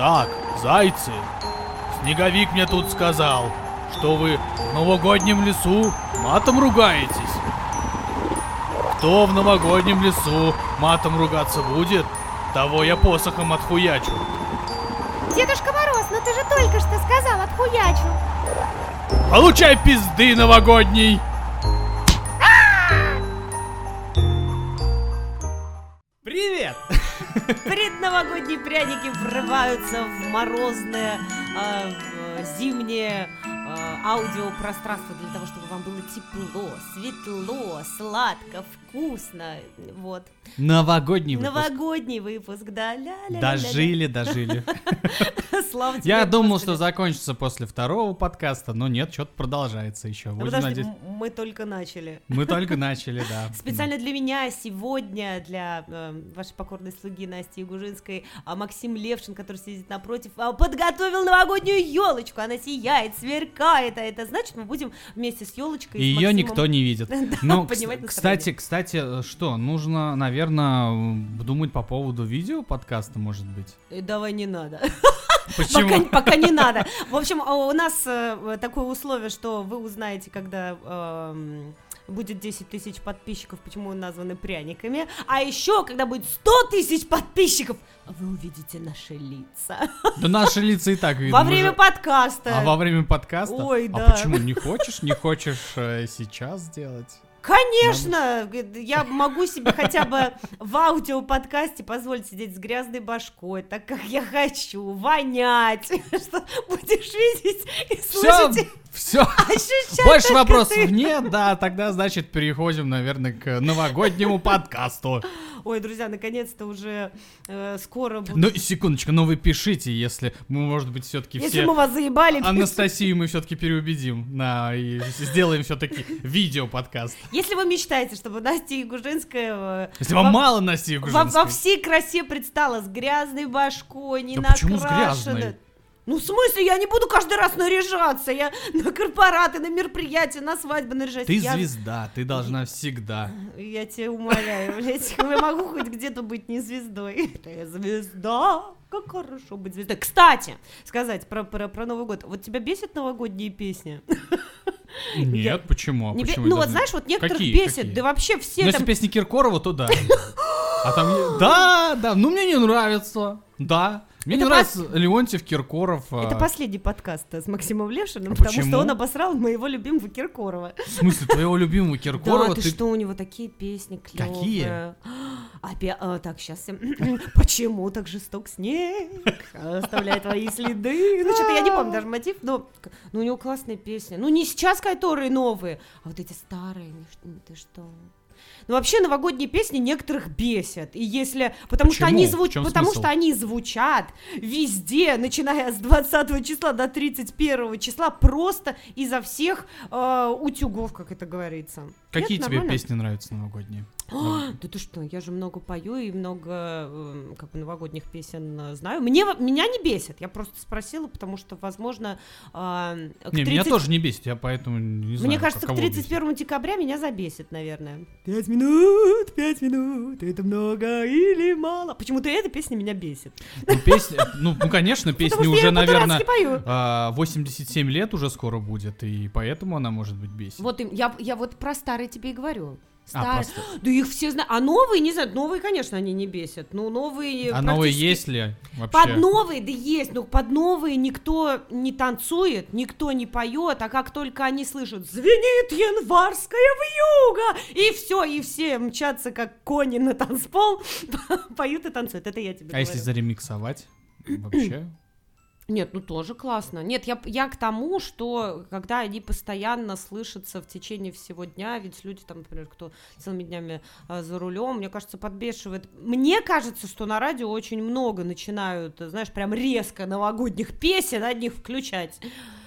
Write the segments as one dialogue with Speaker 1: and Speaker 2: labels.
Speaker 1: Так, зайцы, Снеговик мне тут сказал, что вы в новогоднем лесу матом ругаетесь. Кто в новогоднем лесу матом ругаться будет, того я посохом отхуячу.
Speaker 2: Дедушка Мороз, ну ты же только что сказал, отхуячил.
Speaker 1: Получай пизды новогодней!
Speaker 3: Врываются в морозное, э, зимнее э, аудиопространство для вам было тепло, светло, сладко, вкусно. Вот.
Speaker 4: Новогодний выпуск.
Speaker 3: Новогодний выпуск, да. Ля-ля-ля-ля-ля.
Speaker 4: Дожили, дожили.
Speaker 3: Слава тебе,
Speaker 4: Я думал, что закончится после второго подкаста, но нет, что-то продолжается еще. Будем надеяться.
Speaker 3: мы только начали.
Speaker 4: Мы только начали, да.
Speaker 3: Специально для меня сегодня, для э, вашей покорной слуги Насти Ягужинской, а Максим Левшин, который сидит напротив, а, подготовил новогоднюю елочку. Она сияет, сверкает, а это значит, мы будем вместе с елочкой.
Speaker 4: И ее никто не видит. Ну, кстати, кстати, э, что, нужно, наверное, думать по поводу видео подкаста, может быть.
Speaker 3: Э, Давай не надо.
Speaker 4: Почему?
Speaker 3: Пока, пока не надо. В общем, а, у нас э, такое условие, что вы узнаете, когда эм, будет 10 тысяч подписчиков, почему названы пряниками. А еще, когда будет 100 тысяч подписчиков, вы увидите наши лица.
Speaker 4: Да наши лица и так видно.
Speaker 3: Во время
Speaker 4: же-
Speaker 3: подкаста.
Speaker 4: А во время подкаста?
Speaker 3: Ой,
Speaker 4: А
Speaker 3: да.
Speaker 4: почему? Не хочешь? Не хочешь э, сейчас сделать?
Speaker 3: Конечно, я могу себе хотя бы в аудиоподкасте позволить сидеть с грязной башкой, так как я хочу, вонять, что будешь видеть и
Speaker 4: Все,
Speaker 3: слышать, и
Speaker 4: все.
Speaker 3: ощущать
Speaker 4: Больше вопросов
Speaker 3: ты.
Speaker 4: нет, да, тогда, значит, переходим, наверное, к новогоднему подкасту.
Speaker 3: Ой, друзья, наконец-то уже э, скоро будет.
Speaker 4: Ну, секундочку, ну вы пишите, если мы, может быть, все-таки
Speaker 3: Если
Speaker 4: все...
Speaker 3: мы вас заебали,
Speaker 4: Анастасию мы все-таки переубедим, на, и сделаем все-таки видео-подкаст.
Speaker 3: если вы мечтаете, чтобы Настя Ягужинская э,
Speaker 4: Если вам
Speaker 3: во-
Speaker 4: мало Насти
Speaker 3: во,
Speaker 4: Ягужинской.
Speaker 3: во всей красе предстала с грязной башкой, не
Speaker 4: Да
Speaker 3: накрашенной. Ну, в смысле, я не буду каждый раз наряжаться. Я на корпораты, на мероприятия, на свадьбы наряжаюсь.
Speaker 4: Ты
Speaker 3: я...
Speaker 4: звезда, ты должна всегда.
Speaker 3: Я тебя умоляю, блядь, я могу хоть где-то быть не звездой. Ты звезда, как хорошо быть звездой. Кстати, сказать про, про, про Новый год. Вот тебя бесит новогодние песни?
Speaker 4: Нет, почему? А
Speaker 3: Не
Speaker 4: почему
Speaker 3: Ну вот знаешь, вот некоторых
Speaker 4: Какие?
Speaker 3: бесит,
Speaker 4: Какие?
Speaker 3: да вообще все
Speaker 4: Ну, если
Speaker 3: там...
Speaker 4: песни Киркорова, то да. А там... Да, да, ну мне не нравится. Да. Мне не
Speaker 3: Это
Speaker 4: нравится Леонтьев, Киркоров.
Speaker 3: Это
Speaker 4: а,
Speaker 3: последний подкаст с Максимом Левшиным,
Speaker 4: А
Speaker 3: потому
Speaker 4: почему?
Speaker 3: что он обосрал моего любимого Киркорова.
Speaker 4: В смысле, твоего любимого Киркорова?
Speaker 3: да, ты, что, у него такие песни клевые.
Speaker 4: Какие?
Speaker 3: Опять, а, так, сейчас. Почему так жесток снег? Оставляет твои следы. Ну, что-то я не помню даже мотив, но ну, у него классные песни. Ну, не сейчас, которые новые, а вот эти старые. ну, ш- Ты что? Ну, вообще, новогодние песни некоторых бесят. И если... Потому что
Speaker 4: Почему?
Speaker 3: они
Speaker 4: В
Speaker 3: звучат... Потому
Speaker 4: смысл?
Speaker 3: что они звучат везде, начиная с 20 числа до 31 числа, просто изо всех э, утюгов, как это говорится.
Speaker 4: Какие
Speaker 3: Нет,
Speaker 4: тебе
Speaker 3: нормально?
Speaker 4: песни нравятся новогодние?
Speaker 3: А, Да ты что, я же много пою и много э, как бы новогодних песен э, знаю. Мне, меня не бесит, я просто спросила, потому что, возможно, э, к
Speaker 4: Не, меня
Speaker 3: 30
Speaker 4: тоже не бесит, я поэтому не знаю.
Speaker 3: Мне кажется, к
Speaker 4: кого бесит.
Speaker 3: 31 декабря меня забесит, наверное. Пять минут, пять минут, это много или мало? Почему-то эта песня меня бесит.
Speaker 4: Ну, песни, ну, ну, конечно,
Speaker 3: что
Speaker 4: уже,
Speaker 3: я
Speaker 4: наверное, а, 87 лет уже скоро будет, и поэтому она может быть бесит.
Speaker 3: Вот я, я вот про старые тебе и говорю.
Speaker 4: А,
Speaker 3: Старые.
Speaker 4: просто-
Speaker 3: Да их все знают. А новые, не знаю, новые, конечно, они не бесят. Ну, новые
Speaker 4: А новые
Speaker 3: практически-
Speaker 4: есть ли вообще?
Speaker 3: Под новые, да есть, но под новые никто не танцует, никто не поет, а как только они слышат «Звенит январская вьюга!» И все, и все мчатся, как кони на танцпол, поют и танцуют. Это я тебе
Speaker 4: А
Speaker 3: говорю.
Speaker 4: если заремиксовать? Вообще?
Speaker 3: Нет, ну тоже классно. Нет, я, я к тому, что когда они постоянно слышатся в течение всего дня, ведь люди там, например, кто целыми днями а, за рулем, мне кажется, подбешивает. Мне кажется, что на радио очень много начинают, знаешь, прям резко новогодних песен одних включать.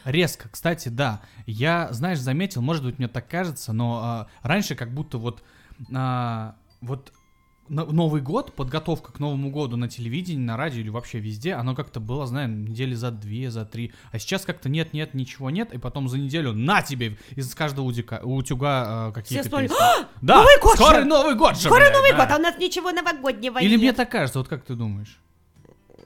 Speaker 4: Резко, кстати, да. Я, знаешь, заметил, может быть, мне так кажется, но а, раньше как будто вот, а, вот Новый год, подготовка к Новому году на телевидении, на радио или вообще везде, оно как-то было, знаешь, недели за две, за три. А сейчас как-то нет-нет, ничего нет, и потом за неделю на тебе из каждого утюга, утюга а, какие-то
Speaker 3: смотрят,
Speaker 4: песни.
Speaker 3: «А,
Speaker 4: Да,
Speaker 3: Новый год
Speaker 4: скоро
Speaker 3: же!
Speaker 4: Новый год же,
Speaker 3: Скоро
Speaker 4: блядь,
Speaker 3: Новый
Speaker 4: да.
Speaker 3: год, а у нас ничего новогоднего
Speaker 4: Или мне
Speaker 3: нет.
Speaker 4: так кажется, вот как ты думаешь?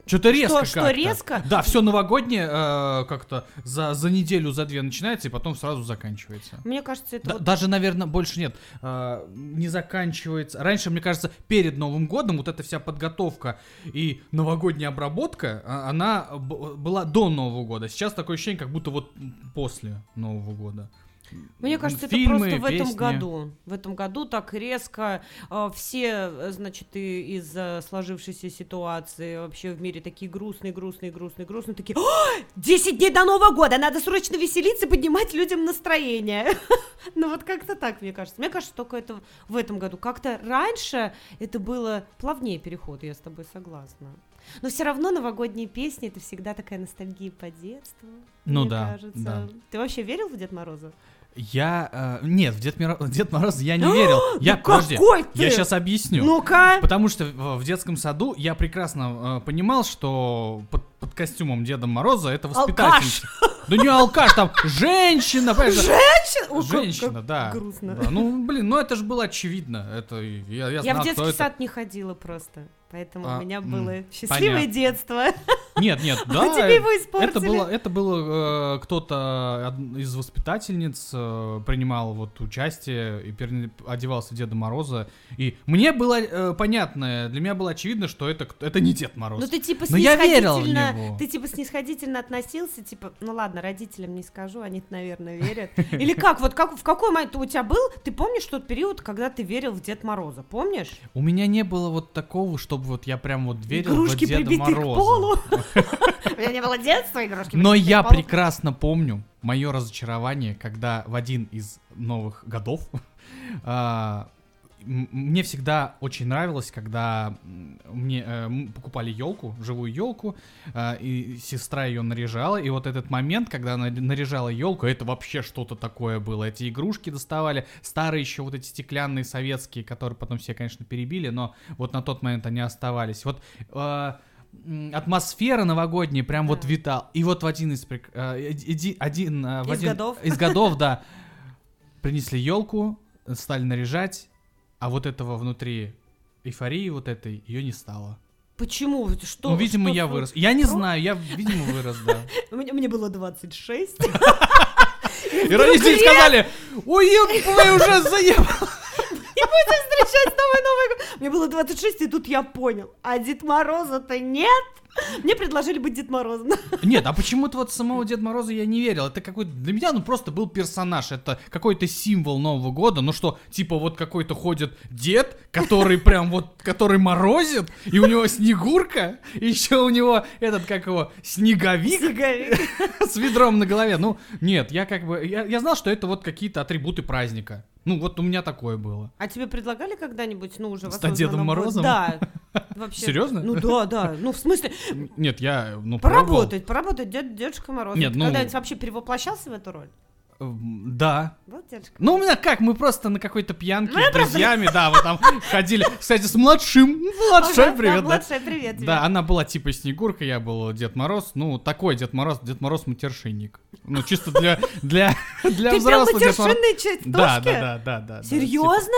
Speaker 4: Что-то резко
Speaker 3: что
Speaker 4: как-то.
Speaker 3: резко?
Speaker 4: Да, все новогоднее э, как-то за, за неделю, за две начинается и потом сразу заканчивается.
Speaker 3: Мне кажется, это
Speaker 4: Да-
Speaker 3: вот
Speaker 4: Даже, наверное, больше нет. э, не заканчивается. Раньше, мне кажется, перед Новым годом вот эта вся подготовка и новогодняя обработка, а, она была до Нового года. Сейчас такое ощущение, как будто вот после Нового года.
Speaker 3: Мне кажется,
Speaker 4: Фильмы,
Speaker 3: это просто в этом
Speaker 4: песни.
Speaker 3: году. В этом году так резко э, все, э, значит, и из-за сложившейся ситуации вообще в мире такие грустные, грустные, грустные, грустные, такие, «О, 10 дней до Нового года, надо срочно веселиться поднимать людям настроение. Ну вот как-то так, мне кажется. Мне кажется, только это в этом году. Как-то раньше это было плавнее переход, я с тобой согласна. Но все равно новогодние песни это всегда такая ностальгия по детству.
Speaker 4: Ну
Speaker 3: мне
Speaker 4: да,
Speaker 3: кажется.
Speaker 4: да.
Speaker 3: Ты вообще верил в Дед Мороза?
Speaker 4: Я... э, нет, в Дед, Миро- Дед Мороз я не верил. Я,
Speaker 3: Ну
Speaker 4: подожди,
Speaker 3: какой ты?
Speaker 4: я сейчас объясню.
Speaker 3: Ну-ка!
Speaker 4: Потому что в, в детском саду я прекрасно э, понимал, что под, под костюмом Деда Мороза это воспитательница. Да не алкаш, там женщина, понимаешь?
Speaker 3: Женщина? О,
Speaker 4: Женщина,
Speaker 3: как
Speaker 4: да.
Speaker 3: Грустно.
Speaker 4: Да, Ну, блин, ну это же было очевидно. Это я, я,
Speaker 3: Я
Speaker 4: знал,
Speaker 3: в детский
Speaker 4: это.
Speaker 3: сад не ходила просто. Поэтому
Speaker 4: А,
Speaker 3: у меня было счастливое
Speaker 4: понятно.
Speaker 3: детство.
Speaker 4: Нет, нет, да.
Speaker 3: а тебе его испортили.
Speaker 4: Это было, это было э, кто-то из воспитательниц э, принимал вот участие и пере- одевался Деда Мороза. И мне было э, понятно, для меня было очевидно, что это, это не Дед Мороз.
Speaker 3: Ну ты типа
Speaker 4: Но я верил в него.
Speaker 3: ты типа снисходительно относился, типа, ну ладно, родителям не скажу, они наверное верят. Или как, вот как, в какой момент у тебя был, ты помнишь тот период, когда ты верил в Дед Мороза, помнишь?
Speaker 4: У меня не было вот такого, чтобы вот я прям вот верил
Speaker 3: Игрушки
Speaker 4: в Деда Мороза.
Speaker 3: полу. У меня не было детства, игрушки
Speaker 4: Но я прекрасно помню мое разочарование, когда в один из новых годов а, мне всегда очень нравилось, когда мне э, покупали елку, живую елку, и сестра ее наряжала, и вот этот момент, когда она наряжала елку, это вообще что-то такое было. Эти игрушки доставали, старые еще вот эти стеклянные советские, которые потом все, конечно, перебили, но вот на тот момент они оставались. Вот э, атмосфера новогодняя прям вот
Speaker 3: Да.
Speaker 4: витал. И вот в один из прик- э, иди- один э, в
Speaker 3: Из
Speaker 4: один-
Speaker 3: годов.
Speaker 4: из годов, да, принесли елку, стали наряжать, а вот этого внутри эйфории вот этой ее не стало.
Speaker 3: Почему? Что?
Speaker 4: ну, видимо,
Speaker 3: что
Speaker 4: я вырос. Я не знаю, я, видимо, вырос, да.
Speaker 3: Мне, было 26.
Speaker 4: И родители сказали, ой, вы уже заебал.
Speaker 3: Не будем встречать новый Новый год. Мне было 26, и тут я понял. А Дед Мороза-то нет. Мне предложили быть Дед Морозом.
Speaker 4: Нет, а почему-то вот самого Деда Мороза я не верил. Это какой-то... Для меня он просто был персонаж. Это какой-то символ Нового года. Ну что, типа вот какой-то ходит дед, который прям вот, который морозит, и у него снегурка, и еще у него этот, как его, снеговик
Speaker 3: Снеговик.
Speaker 4: с ведром на голове. Ну, нет, я как бы... Я, я знал, что это вот какие-то атрибуты праздника. Ну, вот у меня такое было.
Speaker 3: А тебе предлагали когда-нибудь, ну, уже
Speaker 4: Стать Дедом Морозом?
Speaker 3: Да. Вообще.
Speaker 4: Серьезно?
Speaker 3: Ну да, да. Ну, в смысле,
Speaker 4: Нет, я, ну,
Speaker 3: поработать, поработать дед, Дедушка Мороз.
Speaker 4: Нет,
Speaker 3: Ты
Speaker 4: ну-
Speaker 3: когда-нибудь вообще перевоплощался в эту роль?
Speaker 4: Эм, Да,
Speaker 3: Дедушка
Speaker 4: Ну, у меня как, мы просто на какой-то пьянке с друзьями, да, вот там ходили. Кстати, с младшим. Младший,
Speaker 3: Ага, да,
Speaker 4: привет, да.
Speaker 3: Младшая, привет.
Speaker 4: Да, она была типа Снегурка, я был Дед Мороз. Ну, такой Дед Мороз, Дед Мороз матершинник. Ну, чисто для, для, для
Speaker 3: Ты прям
Speaker 4: взрослых Дед Мороз.
Speaker 3: матершинные?
Speaker 4: Да, да, да, да, да. да,
Speaker 3: Серьезно?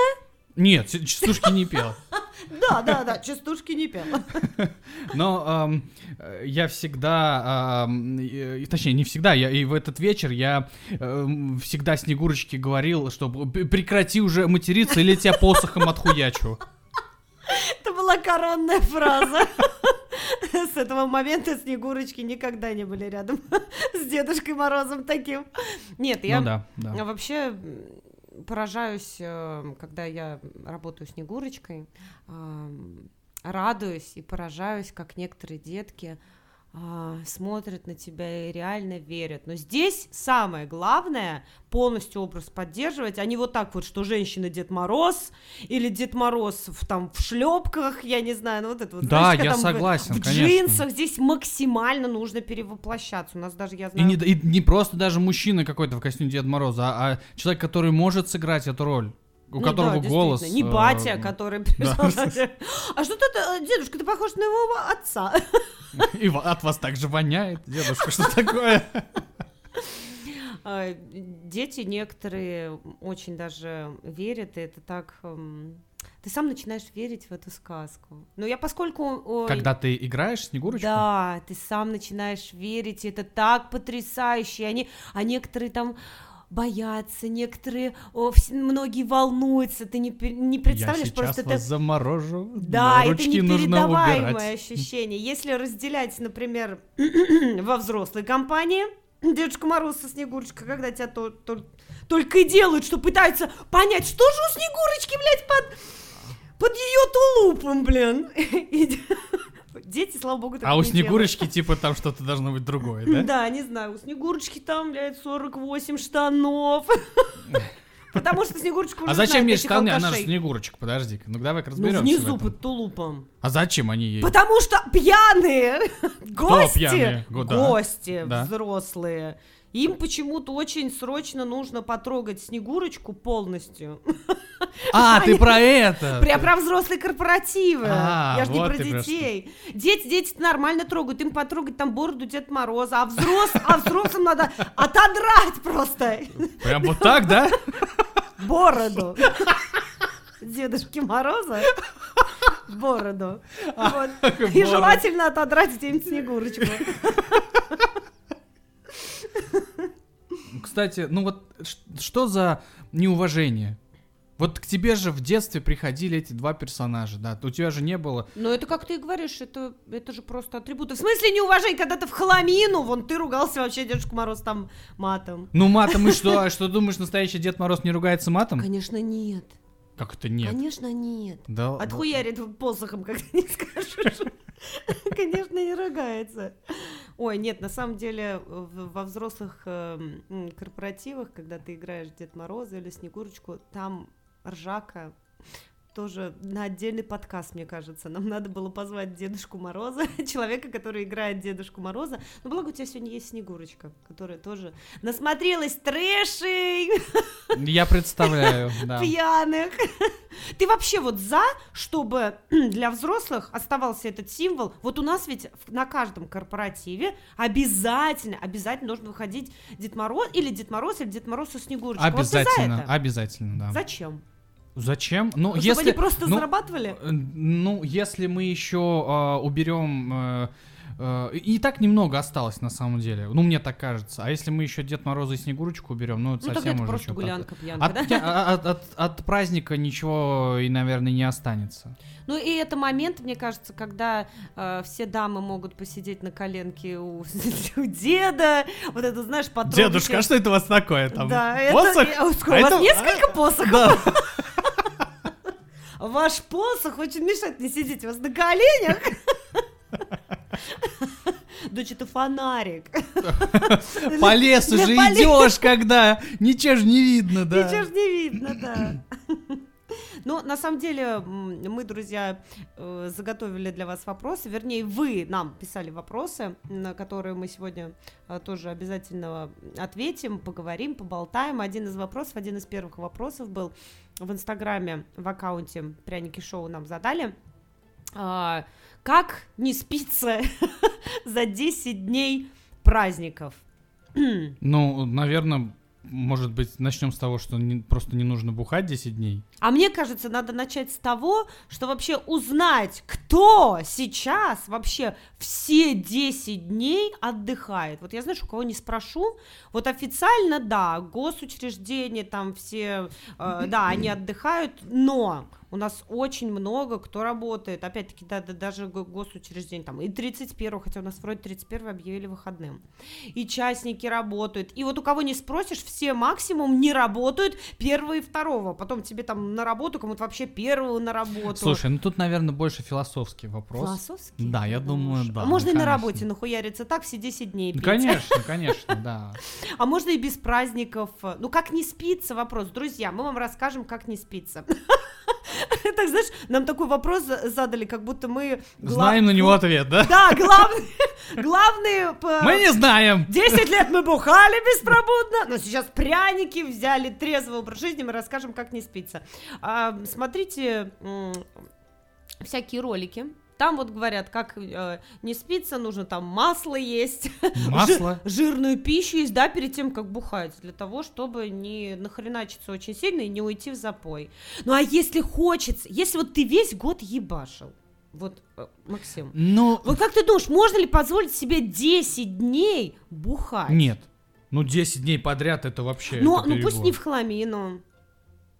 Speaker 4: Нет, частушки не пел.
Speaker 3: Да, да, да, частушки не пел.
Speaker 4: Но э, я всегда, э, точнее, не всегда, я и в этот вечер я эм, всегда Снегурочке говорил, что «П- прекрати уже материться или тебя посохом отхуячу.
Speaker 3: Это была коронная фраза. С этого момента Снегурочки никогда не были рядом с Дедушкой Морозом таким. Нет, я
Speaker 4: Ну да, да.
Speaker 3: вообще поражаюсь, э, когда я работаю Снегурочкой, ам, радуюсь и поражаюсь, как некоторые детки смотрят на тебя и реально верят. Но здесь самое главное полностью образ поддерживать, а не вот так вот, что женщина Дед Мороз или Дед Мороз в, там в шлепках, я не знаю, ну вот это вот.
Speaker 4: Да,
Speaker 3: знаешь,
Speaker 4: я
Speaker 3: там в-
Speaker 4: согласен,
Speaker 3: В
Speaker 4: конечно.
Speaker 3: джинсах здесь максимально нужно перевоплощаться. У нас даже я
Speaker 4: И
Speaker 3: знаю.
Speaker 4: не, и не просто даже мужчина какой-то в костюме Деда Мороза, а, а человек, который может сыграть эту роль. У
Speaker 3: Ну
Speaker 4: которого
Speaker 3: да,
Speaker 4: голос...
Speaker 3: Не
Speaker 4: э,
Speaker 3: батя, который пришел. А что ты, э, дедушка, ты похож на его отца.
Speaker 4: И от вас также воняет, дедушка, что такое?
Speaker 3: А, Дети некоторые очень даже верят, и это так эм, ты сам начинаешь верить в эту сказку. Но я поскольку...
Speaker 4: Когда ты играешь Снегурочку?
Speaker 3: Да, ты сам начинаешь верить, и это так потрясающе. Они, а некоторые там боятся, некоторые, о, вс- многие волнуются, ты не, не представляешь,
Speaker 4: Я сейчас
Speaker 3: просто
Speaker 4: вас
Speaker 3: это...
Speaker 4: заморожу.
Speaker 3: Да, это непередаваемое ощущение. Если разделять, например, во взрослой компании, Дедушка Мороз со Снегурочкой, когда тебя то- то- только и делают, что пытаются понять, что же у Снегурочки, блядь, под, под ее тулупом, блин. И Дети, слава богу, так
Speaker 4: А у
Speaker 3: не делают.
Speaker 4: Снегурочки типа там что-то должно быть другое, да?
Speaker 3: Да, не знаю, у Снегурочки там, блядь, 48 штанов. Потому что Снегурочка уже
Speaker 4: А зачем
Speaker 3: этих
Speaker 4: штаны? Она же
Speaker 3: алкашей.
Speaker 4: Снегурочка, подожди-ка. Ну давай-ка
Speaker 3: Ну,
Speaker 4: разберемся.
Speaker 3: внизу под тулупом.
Speaker 4: А зачем они ей?
Speaker 3: Потому что пьяные гости, гости взрослые, им почему-то очень срочно нужно потрогать Снегурочку полностью.
Speaker 4: А, ты про это!
Speaker 3: Прям про взрослые корпоративы.
Speaker 4: А,
Speaker 3: Я же не про детей. Дети, дети нормально трогают, им потрогать там бороду Дед Мороза, а, взрос, а взрослым надо отодрать просто
Speaker 4: Прям вот так, да?
Speaker 3: бороду. Дедушки Мороза бороду. Вот. И желательно отодрать где-нибудь Снегурочку.
Speaker 4: Кстати, ну вот что за неуважение? Вот к тебе же в детстве приходили эти два персонажа, да? У тебя же не было...
Speaker 3: Но это как ты и говоришь, это, это же просто атрибуты. В смысле неуважение, когда ты в хламину, вон ты ругался вообще Дедушка Мороз там матом.
Speaker 4: Ну матом и что? А что думаешь, настоящий Дед Мороз не ругается матом?
Speaker 3: Конечно, нет.
Speaker 4: Как это нет?
Speaker 3: Конечно, нет.
Speaker 4: Да,
Speaker 3: Отхуярит посохом, когда не скажешь. Конечно, не ругается. Ой, нет, на самом деле в- во взрослых эм, корпоративах, когда ты играешь Дед Мороза или Снегурочку, там ржака тоже на отдельный подкаст, мне кажется. Нам надо было позвать Дедушку Мороза, человека, который играет Дедушку Мороза. Но благо у тебя сегодня есть Снегурочка, которая тоже насмотрелась трэшей,
Speaker 4: Я представляю, да.
Speaker 3: пьяных. Ты вообще вот за, чтобы для взрослых оставался этот символ? Вот у нас ведь на каждом корпоративе обязательно, обязательно должен выходить Дед Мороз, или Дед Мороз, или Дед Мороз со Снегурочкой. Вот
Speaker 4: Обязательно,
Speaker 3: это?
Speaker 4: обязательно, да.
Speaker 3: Зачем?
Speaker 4: Зачем? Ну,
Speaker 3: Чтобы
Speaker 4: если...
Speaker 3: они просто
Speaker 4: ну,
Speaker 3: зарабатывали?
Speaker 4: э, Ну, если мы еще а, уберем... э, э, и так немного осталось на самом деле. Ну, мне так кажется. А если мы еще Дед Мороза и Снегурочку уберем, ну, это
Speaker 3: Ну,
Speaker 4: совсем
Speaker 3: это
Speaker 4: уже
Speaker 3: просто гулянка, пьянка,
Speaker 4: От,
Speaker 3: да?
Speaker 4: а- от- от- от праздника ничего и, наверное, не останется.
Speaker 3: Ну и это момент, мне кажется, когда э, все дамы могут посидеть на коленке у, у деда, вот это, знаешь, потрогать.
Speaker 4: что это у вас такое там?
Speaker 3: Да, это,
Speaker 4: Посох?
Speaker 3: э, у
Speaker 4: А
Speaker 3: вас
Speaker 4: это-
Speaker 3: несколько посохов?
Speaker 4: Да.
Speaker 3: Ваш посох очень мешает мне сидеть у вас на коленях. Дочь, это фонарик.
Speaker 4: По лесу же идешь, когда ничего ж не видно, да.
Speaker 3: Ничего ж не видно, да. Ну, на самом деле, мы, друзья, э, заготовили для вас вопросы. Вернее, вы нам писали вопросы, на которые мы сегодня э, тоже обязательно ответим, поговорим, поболтаем. Один из вопросов, один из первых вопросов был в Инстаграме, в аккаунте Пряники Шоу нам задали. А, Как не спится за 10 дней праздников?
Speaker 4: Ну, наверное, может быть, начнем с того, что не- просто не нужно бухать 10 дней.
Speaker 3: А мне кажется, надо начать с того, что вообще узнать, кто сейчас вообще все 10 дней отдыхает. Вот я, знаешь, у кого не спрошу, вот официально, да, госучреждения там все, э, да, они отдыхают, но у нас очень много кто работает, опять-таки, да, да, даже го- госучреждения, там, и 31 хотя у нас вроде 31 объявили выходным, и частники работают, и вот у кого не спросишь, все максимум не работают первого и второго, потом тебе там на работу, кому-то вообще первого на работу.
Speaker 4: Слушай, ну тут, наверное, больше философский вопрос.
Speaker 3: Философски?
Speaker 4: Да, я думаю, да,
Speaker 3: А можно и на работе нахуяриться так все 10 дней пить.
Speaker 4: Конечно, конечно, да.
Speaker 3: А можно и без праздников. Ну, как не спится, вопрос. Друзья, мы вам расскажем, как не спится. Так, знаешь, нам такой вопрос за- задали, как будто мы...
Speaker 4: Знаем на него ответ, да?
Speaker 3: Да, главный, п-
Speaker 4: Мы не знаем.
Speaker 3: 10 лет мы бухали беспробудно, но сейчас пряники взяли, трезвый образ жизни, мы расскажем, как не спится. А, смотрите всякие ролики Там вот говорят, как э, не спится, нужно там масло есть,
Speaker 4: Масло.
Speaker 3: жи- жирную пищу есть, да, перед тем, как бухать, для того, чтобы не нахреначиться очень сильно и не уйти в запой. Ну а если хочется, если вот ты весь год ебашил, вот, э, Максим,
Speaker 4: Ну,
Speaker 3: вот как ты думаешь, можно ли позволить себе 10 дней бухать?
Speaker 4: нет. Ну, 10 дней подряд это вообще...
Speaker 3: Ну,
Speaker 4: это
Speaker 3: ну пусть не в хламину.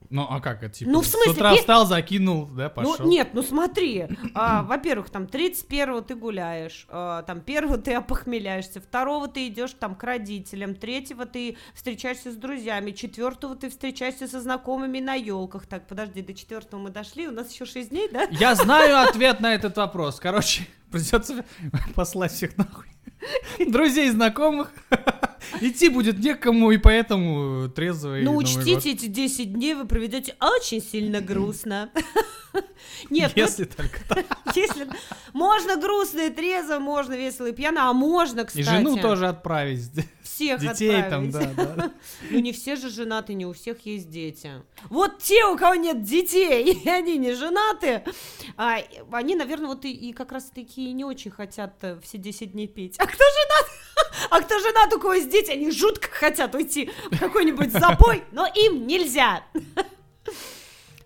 Speaker 4: Ну, а как это, типа?
Speaker 3: Ну, в смысле,
Speaker 4: С утра
Speaker 3: пе-
Speaker 4: встал, закинул, да, пошел.
Speaker 3: Ну, нет, ну смотри, а, во-первых, там 31-го ты гуляешь, а, там первого ты опохмеляешься, второго ты идешь там к родителям, третьего ты встречаешься с друзьями, четвертого ты встречаешься со знакомыми на елках. Так, подожди, до четвертого мы дошли, у нас еще 6 дней, да?
Speaker 4: Я знаю ответ на этот вопрос. Короче, придется послать всех нахуй. Друзей, знакомых. Идти будет некому, и поэтому трезвый
Speaker 3: Ну, учтите, эти 10 дней вы проведете очень сильно грустно. Нет, ну,
Speaker 4: Если только так.
Speaker 3: если можно грустно и трезво, можно весело и пьяно, а можно, кстати.
Speaker 4: И жену тоже отправить.
Speaker 3: всех
Speaker 4: Детей там,
Speaker 3: отправить.
Speaker 4: да, да.
Speaker 3: Ну, не все же женаты, не у всех есть дети. Вот те, у кого нет детей, и они не женаты, а, они, наверное, вот и, и как раз-таки не очень хотят э, все 10 дней пить. А кто женат? А кто женат, у кого есть дети, они жутко хотят уйти в какой-нибудь запой, но им нельзя.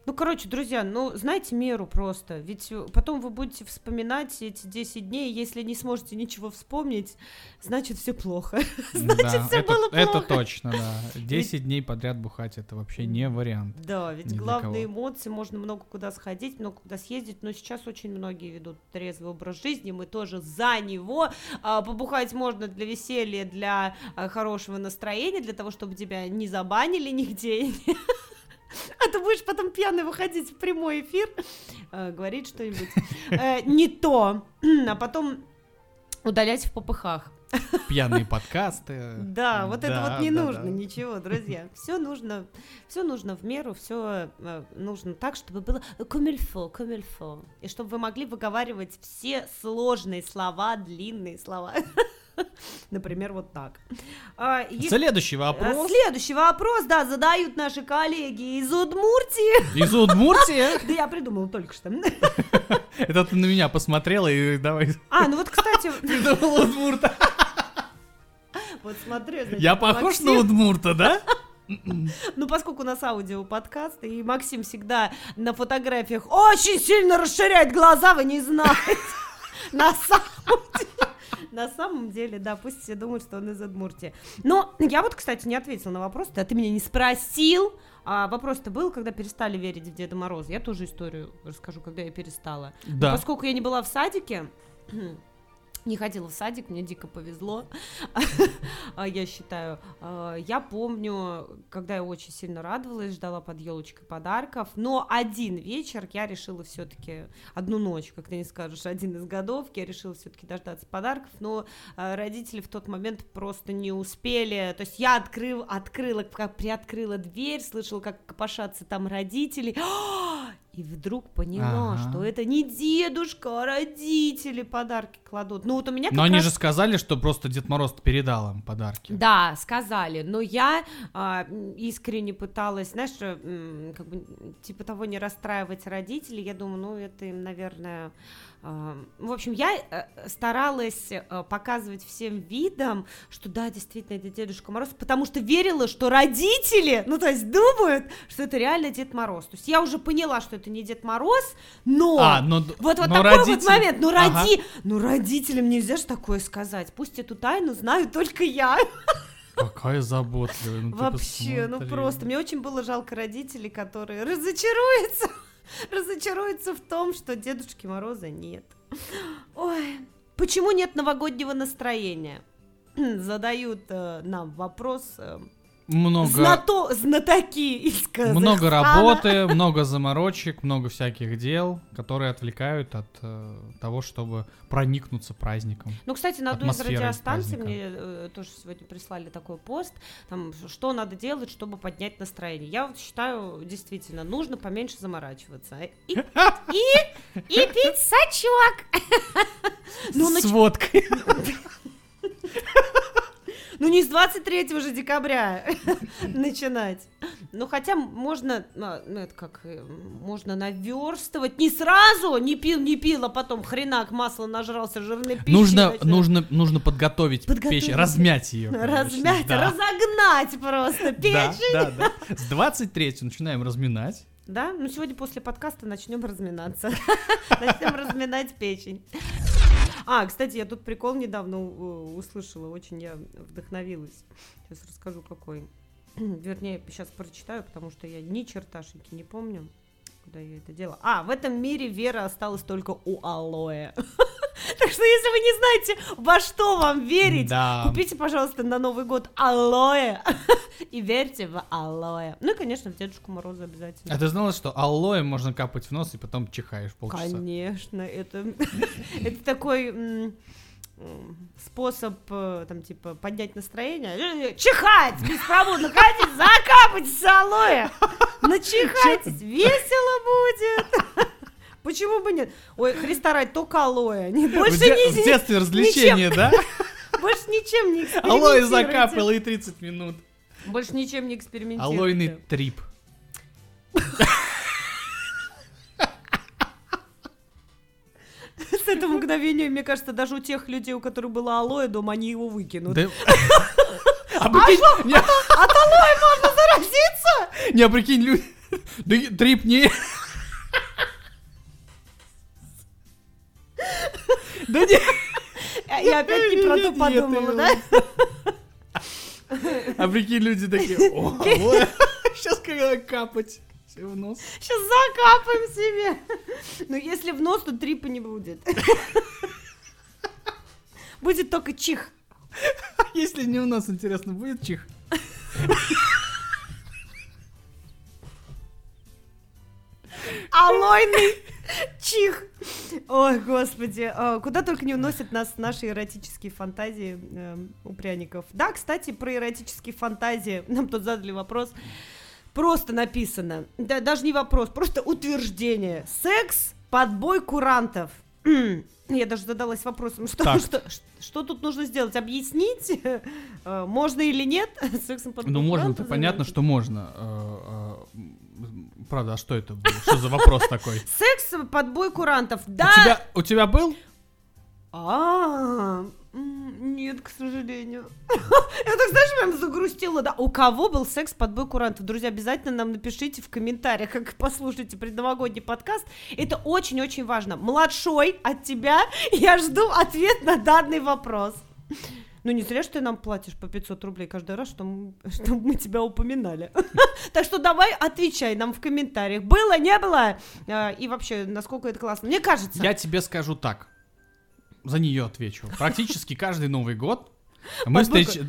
Speaker 3: Ну, короче, друзья, ну, знайте меру просто. Ведь э, потом вы будете вспоминать эти 10 дней, если не сможете ничего вспомнить, значит, все плохо. Значит,
Speaker 4: Да,
Speaker 3: все
Speaker 4: это,
Speaker 3: было
Speaker 4: это
Speaker 3: плохо.
Speaker 4: точно, да. 10 дней подряд бухать это вообще не вариант.
Speaker 3: Да, ведь главные эмоции, можно много куда сходить, много куда съездить, но сейчас очень многие ведут трезвый образ жизни, мы тоже за него. А, побухать можно для веселья, для а, хорошего настроения, для того, чтобы тебя не забанили нигде. А ты будешь потом пьяный выходить в прямой эфир, а, говорить что-нибудь э, не то, а потом удалять в попыхах.
Speaker 4: Пьяные подкасты.
Speaker 3: Да, вот это
Speaker 4: Да,
Speaker 3: вот не
Speaker 4: да,
Speaker 3: нужно,
Speaker 4: да.
Speaker 3: ничего, друзья. Все нужно, все нужно в меру, все нужно так, чтобы было комильфо, комильфо. И чтобы вы могли выговаривать все сложные слова, длинные слова. Например, вот так. А, есть-
Speaker 4: Следующий
Speaker 3: а,
Speaker 4: вопрос.
Speaker 3: Следующий вопрос, да, задают наши коллеги из Удмуртии.
Speaker 4: Из Удмуртии?
Speaker 3: Да я придумала только что.
Speaker 4: Это ты на меня посмотрела и давай.
Speaker 3: А, ну вот, кстати,
Speaker 4: Придумал Удмурта.
Speaker 3: вот значит,
Speaker 4: Я похож на Удмурта, да?
Speaker 3: Ну, поскольку у нас аудио подкаст, и Максим всегда на фотографиях очень сильно расширяет глаза, вы не знаете. На самом деле. На самом деле, да, пусть все думают, что он из Удмуртии. Но я вот, кстати, не ответила на вопрос, да, ты меня не спросил. А вопрос-то был, когда перестали верить в Деда Мороза. Я тоже историю расскажу, когда я перестала.
Speaker 4: Да.
Speaker 3: Поскольку я не была в садике, не ходила в садик, мне дико повезло, а, я считаю. А, Я помню, когда я очень сильно радовалась, ждала под елочкой подарков, но один вечер я решила все-таки, одну ночь, как ты не скажешь, один из годов, я решила все-таки дождаться подарков, но а, родители в тот момент просто не успели, то есть я открыл, открыла, как приоткрыла дверь, слышала, как копошатся там родители, и вдруг поняла,
Speaker 4: Ага.
Speaker 3: что это не дедушка, а родители подарки кладут. Ну вот у меня
Speaker 4: Но они
Speaker 3: раз-
Speaker 4: же сказали, что просто Дед Мороз передал им подарки.
Speaker 3: Да, сказали, но я м, искренне пыталась, знаешь, м, как бы типа того не расстраивать родителей. Я думаю, ну это им, наверное, в общем, я э, старалась э, показывать всем видом, что да, действительно это Дедушка Мороз, потому что верила, что родители, ну то есть думают, что это реально Дед Мороз. То есть я уже поняла, что это не Дед Мороз, но
Speaker 4: А, но,
Speaker 3: вот, вот
Speaker 4: но
Speaker 3: такой вот
Speaker 4: родители-
Speaker 3: момент. Ну,
Speaker 4: Ага.
Speaker 3: роди... ну, родителям нельзя же такое сказать. Пусть эту тайну знаю только я.
Speaker 4: Какая заботливая. ну
Speaker 3: Вообще, ну просто. Мне очень было жалко родителей, которые разочаруются. Разочаруются в том, что Дедушки Мороза нет. Ой, почему нет новогоднего настроения? Задают э, нам вопрос э,
Speaker 4: Много,
Speaker 3: знато... знатоки из Казахстана.
Speaker 4: много работы, много заморочек, много всяких дел, которые отвлекают от э, того, чтобы проникнуться праздником.
Speaker 3: Ну, кстати, на одной из радиостанций
Speaker 4: праздника.
Speaker 3: мне э, тоже сегодня прислали такой пост, там, что надо делать, чтобы поднять настроение. Я вот считаю, действительно, нужно поменьше заморачиваться. И, и, и пить сачок. Ну,
Speaker 4: С
Speaker 3: нач-
Speaker 4: водкой.
Speaker 3: Ну, не с 23 же декабря начинать. Ну, хотя можно, а, ну, это как, э, можно наверстывать. Не сразу, не пил, не пил, а потом хренак, масло нажрался, жирной пищи.
Speaker 4: Нужно,
Speaker 3: начинает.
Speaker 4: нужно, нужно подготовить,
Speaker 3: Подготовить.
Speaker 4: печень, размять ее.
Speaker 3: Размять, разогнать просто
Speaker 4: Да,
Speaker 3: печень.
Speaker 4: да, да. С 23 начинаем разминать.
Speaker 3: Да? Ну, сегодня после подкаста начнем разминаться. Начнем разминать печень. А, кстати, я тут прикол недавно услышала, очень я вдохновилась. Сейчас расскажу, какой. Вернее, сейчас прочитаю, потому что я ни черташеньки не помню, куда я это делала. А, в этом мире вера осталась только у алоэ. Так что, если вы не знаете, во что вам верить,
Speaker 4: Да.
Speaker 3: купите, пожалуйста, на Новый год алоэ и верьте в алоэ. Ну и, конечно, в Дедушку Мороза обязательно.
Speaker 4: А ты знала, что алоэ можно капать в нос и потом чихаешь полчаса?
Speaker 3: Конечно, это, это такой способ, э, там, типа, поднять настроение. Э, Чихать! Беспробудно ходить, закапать с алоэ! Начихайтесь, весело будет! Почему бы нет? Ой, Христа ради, только алоэ. Не,
Speaker 4: В,
Speaker 3: больше,
Speaker 4: де-
Speaker 3: ни-
Speaker 4: в детстве развлечение, да?
Speaker 3: больше ничем не экспериментируйте.
Speaker 4: Алоэ закапало и 30 минут.
Speaker 3: Больше ничем не экспериментируйте.
Speaker 4: Алоэный трип.
Speaker 3: С этого мгновения, мне кажется, даже у тех людей, у которых было алоэ дома, они его выкинут.
Speaker 4: Да- А прикинь, не,
Speaker 3: От алоэ можно заразиться?
Speaker 4: не, а прикинь, люди... Да и трип не... Да не...
Speaker 3: Я опять не про то подумала, да?
Speaker 4: А прикинь, люди такие, о. Сейчас когда капать всё в нос.
Speaker 3: Сейчас закапаем себе. Но если в нос, то трипа не будет. Будет только чих.
Speaker 4: Если не у нас, интересно, будет чих?
Speaker 3: Алойный чих. Ой, господи. а, Куда только не уносят нас наши эротические фантазии эм, у пряников. Да, кстати, про эротические фантазии. Нам тут задали вопрос. Просто написано. Да, даже не вопрос, просто утверждение. Секс, подбой курантов. Я даже задалась вопросом, что, что, что тут нужно сделать? Объяснить, э, можно или нет сексом подбой
Speaker 4: Ну, можно,
Speaker 3: курантов
Speaker 4: то понятно, что можно. Э, э, Правда, а что это было? Что за вопрос такой?
Speaker 3: Секс, подбой курантов.
Speaker 4: У
Speaker 3: Да!
Speaker 4: тебя, у тебя был?
Speaker 3: А, нет, к сожалению. Я так, знаешь, прям загрустила, да. У кого был секс под бой курантов? Друзья, обязательно нам напишите в комментариях, как послушайте предновогодний подкаст. Это очень-очень важно. Младшой от тебя я жду ответ на данный вопрос. Ну, не зря, что ты нам платишь по 500 рублей каждый раз, чтобы, мы тебя упоминали. Так что давай отвечай нам в комментариях. Было, не было? А, И вообще, насколько это классно. Мне кажется.
Speaker 4: Я тебе скажу так. За нее отвечу. Практически каждый Новый год мы,
Speaker 3: Подборка.
Speaker 4: встреч-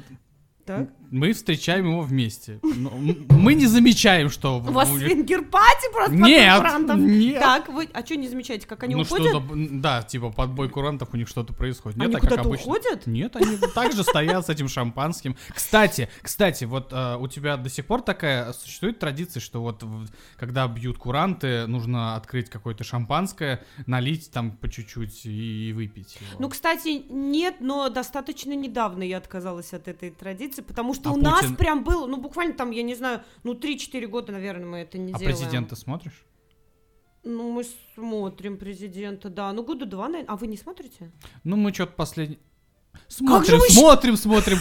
Speaker 3: Так.
Speaker 4: Мы встречаем его вместе. Но Мы не замечаем, что...
Speaker 3: У вас свингер-пати просто
Speaker 4: Нет,
Speaker 3: курантов?
Speaker 4: нет.
Speaker 3: Так, вы, а что не замечаете, как они
Speaker 4: ну
Speaker 3: уходят?
Speaker 4: что-то, м, да, типа подбой курантов у них что-то происходит. Нет,
Speaker 3: Они
Speaker 4: так как
Speaker 3: куда-то
Speaker 4: обычно.
Speaker 3: уходят?
Speaker 4: Нет, они также стоят с этим шампанским. Кстати, кстати, вот э, у тебя до сих пор такая существует традиция, что вот в- когда бьют куранты, нужно открыть какое-то шампанское, налить там по чуть-чуть и, и выпить. его.
Speaker 3: Ну, кстати, нет, но достаточно недавно я отказалась от этой традиции, потому что
Speaker 4: А
Speaker 3: у нас
Speaker 4: Путин-
Speaker 3: прям было, ну, буквально там, я не знаю, ну, 3-4 года, наверное, мы это не
Speaker 4: а
Speaker 3: делаем.
Speaker 4: президента смотришь?
Speaker 3: Ну, мы смотрим президента, да. Ну, года два, наверное. А вы не смотрите?
Speaker 4: Ну, мы что-то последний... Смотрим,
Speaker 3: щ-
Speaker 4: смотрим, смотрим.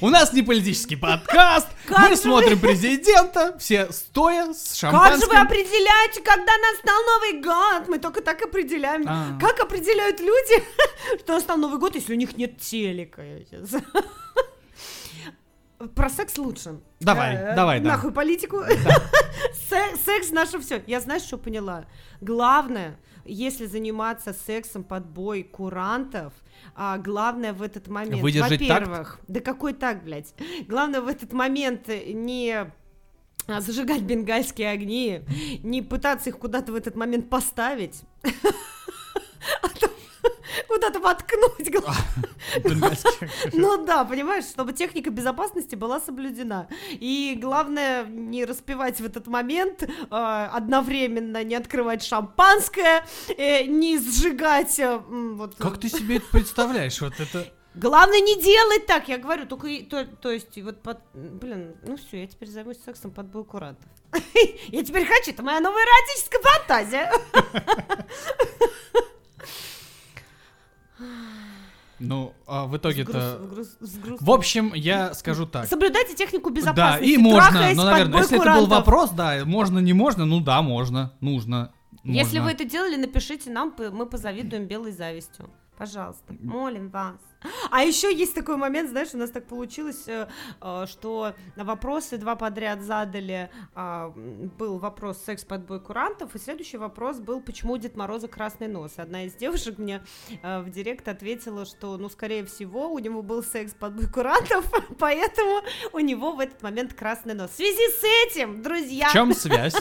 Speaker 4: У нас не политический подкаст.
Speaker 3: Как
Speaker 4: Мы смотрим президента, все стоя с
Speaker 3: Как же вы
Speaker 4: шампанским.
Speaker 3: определяете, когда настал Новый год? Мы только так определяем.
Speaker 4: А.
Speaker 3: Как определяют люди, что настал Новый год, если у них нет телека? Про секс лучше.
Speaker 4: Давай,
Speaker 3: Э,
Speaker 4: давай, да.
Speaker 3: Нахуй политику. Се- Секс наше все. Я знаешь, что поняла? Главное, если заниматься сексом под бой курантов, а главное в этот момент,
Speaker 4: Выдержать
Speaker 3: во-первых, да какой так, блядь? Главное в этот момент не а, зажигать бенгальские огни, не пытаться их куда-то в этот момент поставить, а то куда-то воткнуть.
Speaker 4: Бенгальский.
Speaker 3: Ну да, понимаешь, чтобы техника безопасности была соблюдена. И главное не распивать в этот момент, э, одновременно не открывать шампанское, э, не сжигать... э,
Speaker 4: Как ты себе это представляешь? Вот это...
Speaker 3: Главное не делать так, я говорю, только, то, то есть, вот, под, блин, ну все, я теперь займусь сексом под бой курантов. Я теперь хочу, это моя новая эротическая фантазия.
Speaker 4: Ну, а в итоге-то...
Speaker 3: груз- груз-.
Speaker 4: В общем, я скажу так.
Speaker 3: Соблюдайте технику
Speaker 4: Да,
Speaker 3: безопасности.
Speaker 4: и можно, но,
Speaker 3: под
Speaker 4: наверное, если это был
Speaker 3: курантов.
Speaker 4: вопрос, да, можно, не можно, ну да, можно, нужно.
Speaker 3: Если
Speaker 4: можно.
Speaker 3: вы это делали, напишите нам, мы позавидуем белой завистью. Пожалуйста, молим вас. А еще есть такой момент, знаешь, у нас так получилось, э, э, что вопросы два подряд задали. а, Был вопрос секс под бой курантов, и следующий вопрос был, почему у Дед Мороза красный нос. Одна из девушек мне э, в директ ответила, что, ну, скорее всего, у него был секс под бой курантов, поэтому у него в этот момент красный нос. В связи с этим, друзья...
Speaker 4: В чем связь?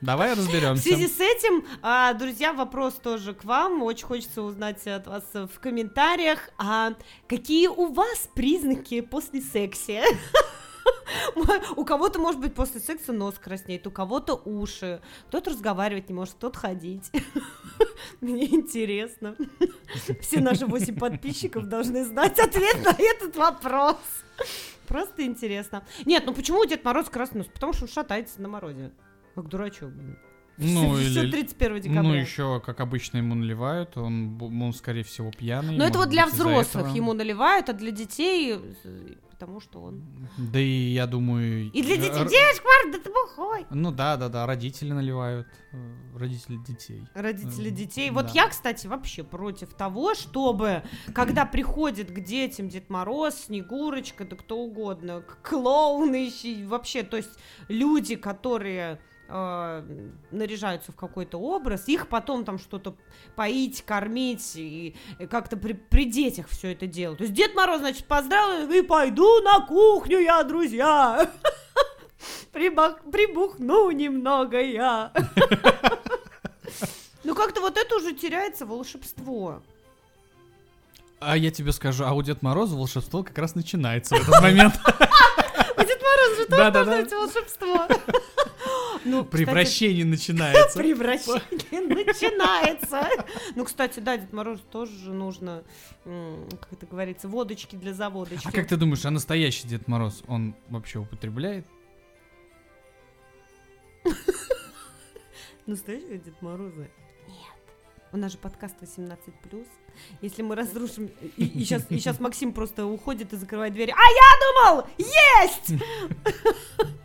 Speaker 4: Давай
Speaker 3: В
Speaker 4: разберемся.
Speaker 3: связи с этим, а, друзья, вопрос тоже к вам. Очень хочется узнать от вас в комментариях, а какие у вас признаки после секса? У кого-то, может быть, после секса нос краснеет, у кого-то уши, кто-то разговаривать не может, кто-то ходить. Мне интересно. Все наши 8 подписчиков должны знать ответ на этот вопрос. Просто интересно. Нет, ну почему Дед Мороз красный нос? Потому что он шатается на морозе. Как дурачок, блин.
Speaker 4: Ну,
Speaker 3: Всё
Speaker 4: или...
Speaker 3: 31 декабря.
Speaker 4: Ну, еще, как обычно, ему наливают, он, он скорее всего, пьяный.
Speaker 3: Но это вот для взрослых ему наливают, а для детей, э, потому что он...
Speaker 4: Да и, я думаю...
Speaker 3: И для
Speaker 4: э,
Speaker 3: детей,
Speaker 4: р-
Speaker 3: девушка, Марк, да ты бухой.
Speaker 4: Ну да, да, да, родители наливают, э, родители детей.
Speaker 3: Родители детей. Вот
Speaker 4: да.
Speaker 3: я, кстати, вообще против того, чтобы, когда приходит к детям Дед Мороз, Снегурочка, да кто угодно, клоуны вообще, то есть люди, которые э, наряжаются в какой-то образ, их потом там что-то поить, кормить и, и как-то при, при детях все это делать. То есть Дед Мороз, значит, поздравил, и пойду на кухню я, друзья. Прибах- Прибухну немного я. Ну как-то вот это уже теряется волшебство.
Speaker 4: А я тебе скажу, а у Дед Мороза волшебство как раз начинается в этот момент.
Speaker 3: Мороз же тоже должно быть волшебство. Ну,
Speaker 4: Превращение начинается.
Speaker 3: Превращение начинается. Ну, кстати, да, Дед Мороз тоже же нужно, как это говорится, водочки для заводочки.
Speaker 4: А как ты думаешь, а настоящий Дед Мороз, он вообще употребляет?
Speaker 3: Настоящего Дед Мороза? У нас же подкаст 18+. Если мы разрушим... И, сейчас, и сейчас Максим просто уходит и закрывает двери. А я думал! Есть!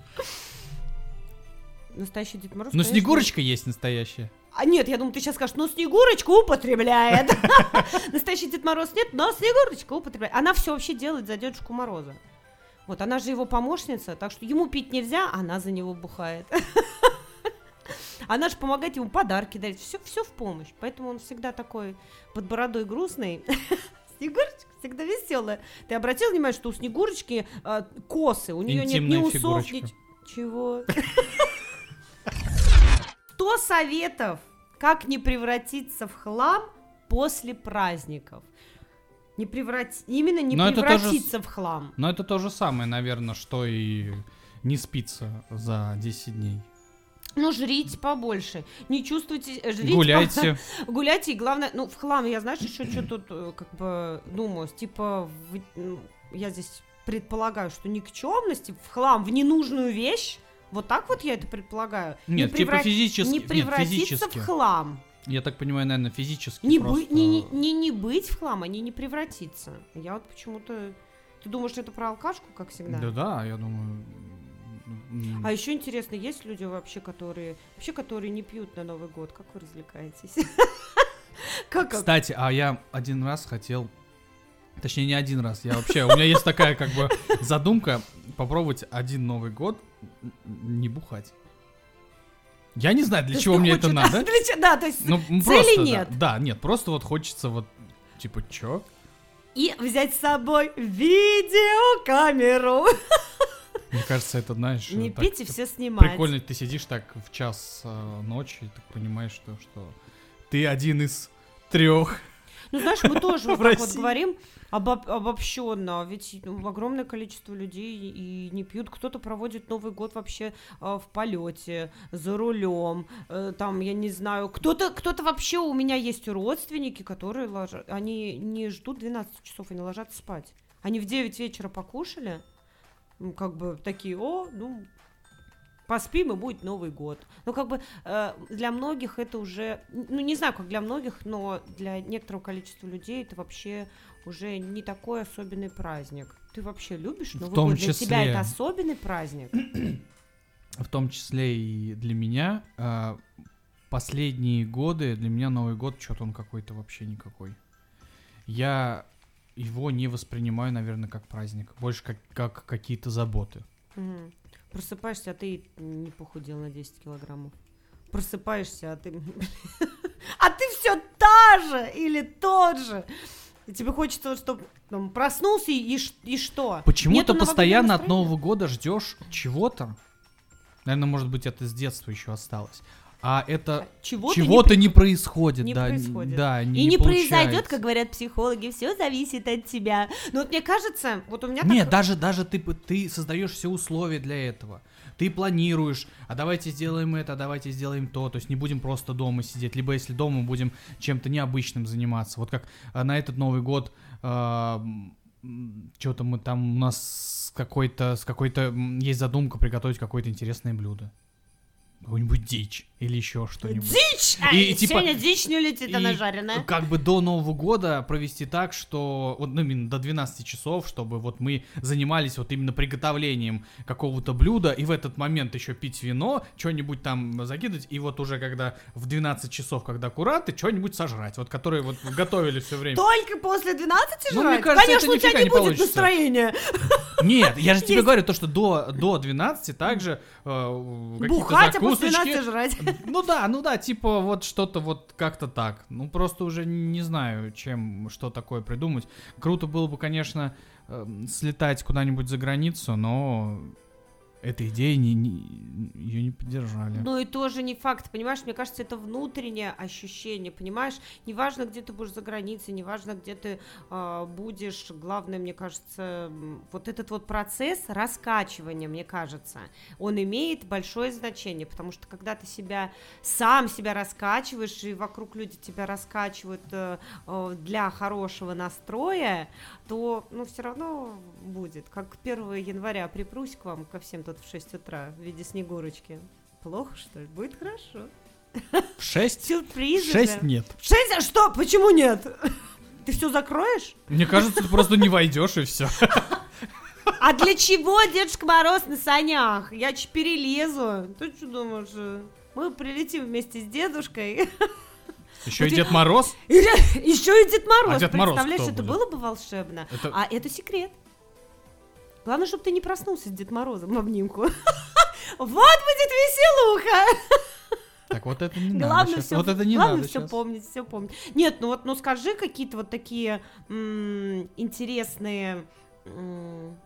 Speaker 3: Настоящий Дед Мороз,
Speaker 4: Ну,
Speaker 3: конечно,
Speaker 4: Снегурочка есть настоящая.
Speaker 3: А нет, я думаю, ты сейчас скажешь, ну Снегурочка употребляет. Настоящий Дед Мороз нет, но Снегурочка употребляет. Она все вообще делает за Дедушку Мороза. Вот, она же его помощница, так что ему пить нельзя, она за него бухает. Она же помогает ему подарки дарить, все, все в помощь. Поэтому он всегда такой под бородой грустный. Снегурочка всегда веселая. Ты обратил внимание, что у Снегурочки э, косы, у нее нет ни усов, ни... Чего? 100 советов, как не превратиться в хлам после праздников. Не преврат... Именно не
Speaker 4: Но
Speaker 3: превратиться в хлам.
Speaker 4: Но это то же самое, наверное, что и не спится за 10 дней.
Speaker 3: Ну, жрите побольше. Не чувствуйте... э, Жрите
Speaker 4: Гуляйте.
Speaker 3: по- Гуляйте, и главное... Ну, в хлам, я, знаешь, еще что тут, э, как бы, думаю, типа, в- ну, я здесь предполагаю, что никчемности в хлам, в ненужную вещь, вот так вот я это предполагаю.
Speaker 4: Нет,
Speaker 3: не
Speaker 4: типа
Speaker 3: превра-
Speaker 4: физически.
Speaker 3: Не
Speaker 4: нет,
Speaker 3: превратиться
Speaker 4: физически.
Speaker 3: в хлам.
Speaker 4: Я так понимаю, наверное, физически
Speaker 3: Не,
Speaker 4: просто...
Speaker 3: бы- не, не, не, не быть в хлам, а не, не превратиться. Я вот почему-то... Ты думаешь, что это про алкашку, как всегда?
Speaker 4: Да-да, я думаю...
Speaker 3: А еще интересно, есть люди вообще, которые вообще, которые не пьют на Новый год? Как вы развлекаетесь? Как?
Speaker 4: Кстати, а я один раз хотел... Точнее, не один раз. Я вообще... У меня есть такая, как бы, задумка попробовать один Новый год не бухать. Я не знаю, для
Speaker 3: То
Speaker 4: чего мне
Speaker 3: хочешь-
Speaker 4: это надо.
Speaker 3: Для чего- Да, то есть
Speaker 4: Ну, м,
Speaker 3: цели
Speaker 4: просто, да.
Speaker 3: нет.
Speaker 4: Да, нет, просто вот хочется вот, типа, чё?
Speaker 3: и взять с собой видеокамеру.
Speaker 4: Мне кажется, это, знаешь...
Speaker 3: Не
Speaker 4: так
Speaker 3: пить и все снимать.
Speaker 4: Прикольно, ты сидишь так в час э, ночи, и так понимаешь, что, что ты один из трех.
Speaker 3: Ну, знаешь, мы тоже вот так вот говорим обоб- обобщенно, ведь ну, огромное количество людей и не пьют. Кто-то проводит Новый год вообще а, в полете, за рулем, э, там, я не знаю, кто-то, кто-то вообще у меня есть родственники, которые ложат, они не ждут 12 часов, они ложатся спать. Они в 9 вечера покушали, как бы такие, о, ну, поспим и будет Новый год. Ну, как бы э, для многих это уже, ну, не знаю, как для многих, но для некоторого количества людей это вообще уже не такой особенный праздник. Ты вообще любишь Новый
Speaker 4: том
Speaker 3: год? Для тебя это особенный праздник?
Speaker 4: В том числе и для меня. а, Последние годы для меня Новый год что-то он какой-то вообще никакой. Я его не воспринимаю, наверное, как праздник. Больше как, как какие-то заботы.
Speaker 3: Мгм. Просыпаешься, а ты не похудел на 10 килограммов. Просыпаешься, а ты... А ты все та же или тот же. И тебе хочется, чтобы проснулся и, и что?
Speaker 4: Почему
Speaker 3: Нету
Speaker 4: ты постоянно от? Нового года ждешь чего-то? Наверное, может быть, это с детства еще осталось. А это
Speaker 3: Чего-то
Speaker 4: чего-то не, происходит,
Speaker 3: не
Speaker 4: да,
Speaker 3: происходит.
Speaker 4: да,
Speaker 3: И
Speaker 4: не,
Speaker 3: не, произойдет, как говорят психологи, все зависит от тебя. Но вот мне кажется, вот у меня так-
Speaker 4: Нет, даже, даже ты, ты создаешь все условия для этого. Ты планируешь, а давайте сделаем это, а давайте сделаем то. То есть не будем просто дома сидеть. Либо если дома будем чем-то необычным заниматься. Вот как а, на этот Новый год что-то мы там у нас с какой-то с какой-то есть задумка приготовить какое-то интересное блюдо. Какую-нибудь дичь или еще что-нибудь.
Speaker 3: Дичь! А,
Speaker 4: И, типа,
Speaker 3: сегодня дичь не улетит, она
Speaker 4: И
Speaker 3: жареная.
Speaker 4: Как бы до Нового года провести так, что вот ну, именно до 12 часов, чтобы вот мы занимались вот именно приготовлением какого-то блюда, и в этот момент еще пить вино, что-нибудь там закидывать, и вот уже когда в 12 часов, когда куранты, что-нибудь сожрать, вот которые вот готовили все время.
Speaker 3: Только после 12
Speaker 4: Ну,
Speaker 3: жрать?
Speaker 4: мне кажется,
Speaker 3: Конечно, у тебя не
Speaker 4: не
Speaker 3: будет
Speaker 4: получится.
Speaker 3: настроения.
Speaker 4: Нет, я же тебе говорю, то, что до, до 12 также э, какие-то
Speaker 3: Бухать, 12 жрать.
Speaker 4: Ну да, ну да, типа вот что-то вот как-то так. Ну просто уже не знаю, чем, что такое придумать. Круто было бы, конечно, эм, слетать куда-нибудь за границу, но этой идеи не, не- ее не поддержали.
Speaker 3: Ну и тоже не факт, понимаешь, мне кажется, это внутреннее ощущение, понимаешь, неважно, где ты будешь за границей, неважно, где ты а, будешь, главное, мне кажется, вот этот вот процесс раскачивания, мне кажется, он имеет большое значение, потому что когда ты себя, сам себя раскачиваешь, и вокруг люди тебя раскачивают э, э, для хорошего настроя, то, ну, все равно будет, как 1 января припрусь к вам, ко всем тут в 6 утра в виде снегурочки. Плохо, что ли? Будет хорошо.
Speaker 4: В 6?
Speaker 3: Сюрпризы
Speaker 4: Шесть
Speaker 3: же.
Speaker 4: нет.
Speaker 3: Шесть? А что? Почему нет? Ты все закроешь?
Speaker 4: Мне кажется, ты просто не войдешь и все.
Speaker 3: А для чего Дедушка Мороз на санях? Я ч перелезу. Ты что думаешь? э, Мы прилетим вместе с дедушкой.
Speaker 4: Еще и Дед Мороз.
Speaker 3: Еще и Дед Мороз.
Speaker 4: А Дед Мороз
Speaker 3: Представляешь, это было бы волшебно. А это секрет. Главное, чтобы ты не проснулся с Дед Морозом в обнимку. Вот будет веселуха.
Speaker 4: Так вот это не надо
Speaker 3: Главное
Speaker 4: щас.
Speaker 3: все,
Speaker 4: Вот это не
Speaker 3: главное
Speaker 4: надо
Speaker 3: все
Speaker 4: щас.
Speaker 3: помнить, все помнить. Нет, ну вот, ну скажи какие-то вот такие м, интересные м,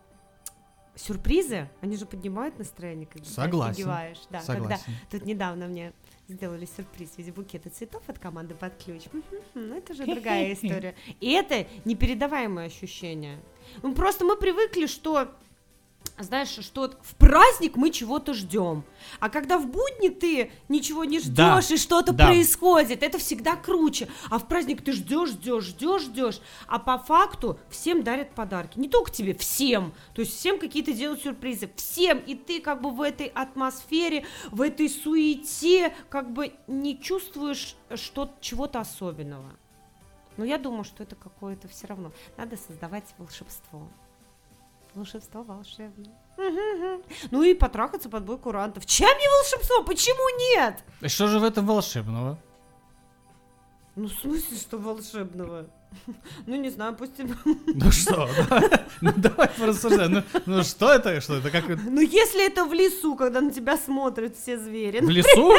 Speaker 3: сюрпризы. Они же поднимают настроение, когда ты
Speaker 4: Согласен.
Speaker 3: офигеваешь. Да, когда
Speaker 4: Согласен.
Speaker 3: тут недавно мне сделали сюрприз в виде букета цветов от команды под ключ. Ну это же другая история. И это непередаваемое ощущение. Ну просто мы привыкли, что знаешь, что в праздник мы чего-то ждем, а когда в будни ты ничего не ждешь
Speaker 4: Да,
Speaker 3: и что-то
Speaker 4: да.
Speaker 3: происходит, это всегда круче. А в праздник ты ждешь, ждешь, ждешь, ждешь, а по факту всем дарят подарки, не только тебе, всем. То есть всем какие-то делают сюрпризы, всем, и ты как бы в этой атмосфере, в этой суете, как бы не чувствуешь что чего-то особенного. Но я думаю, что это какое-то все равно. Надо создавать волшебство. Волшебство волшебное. Ну и потрахаться под бой курантов. Чем не волшебство? Почему нет?
Speaker 4: И Что же в этом волшебного?
Speaker 3: Ну, в смысле, что волшебного? Ну, не знаю, пусть... тебе-
Speaker 4: Ну что, ну давай порассуждаем. Ну, ну что это? Что это? Как это?
Speaker 3: Ну, если это в лесу, когда на тебя смотрят все звери,
Speaker 4: В лесу?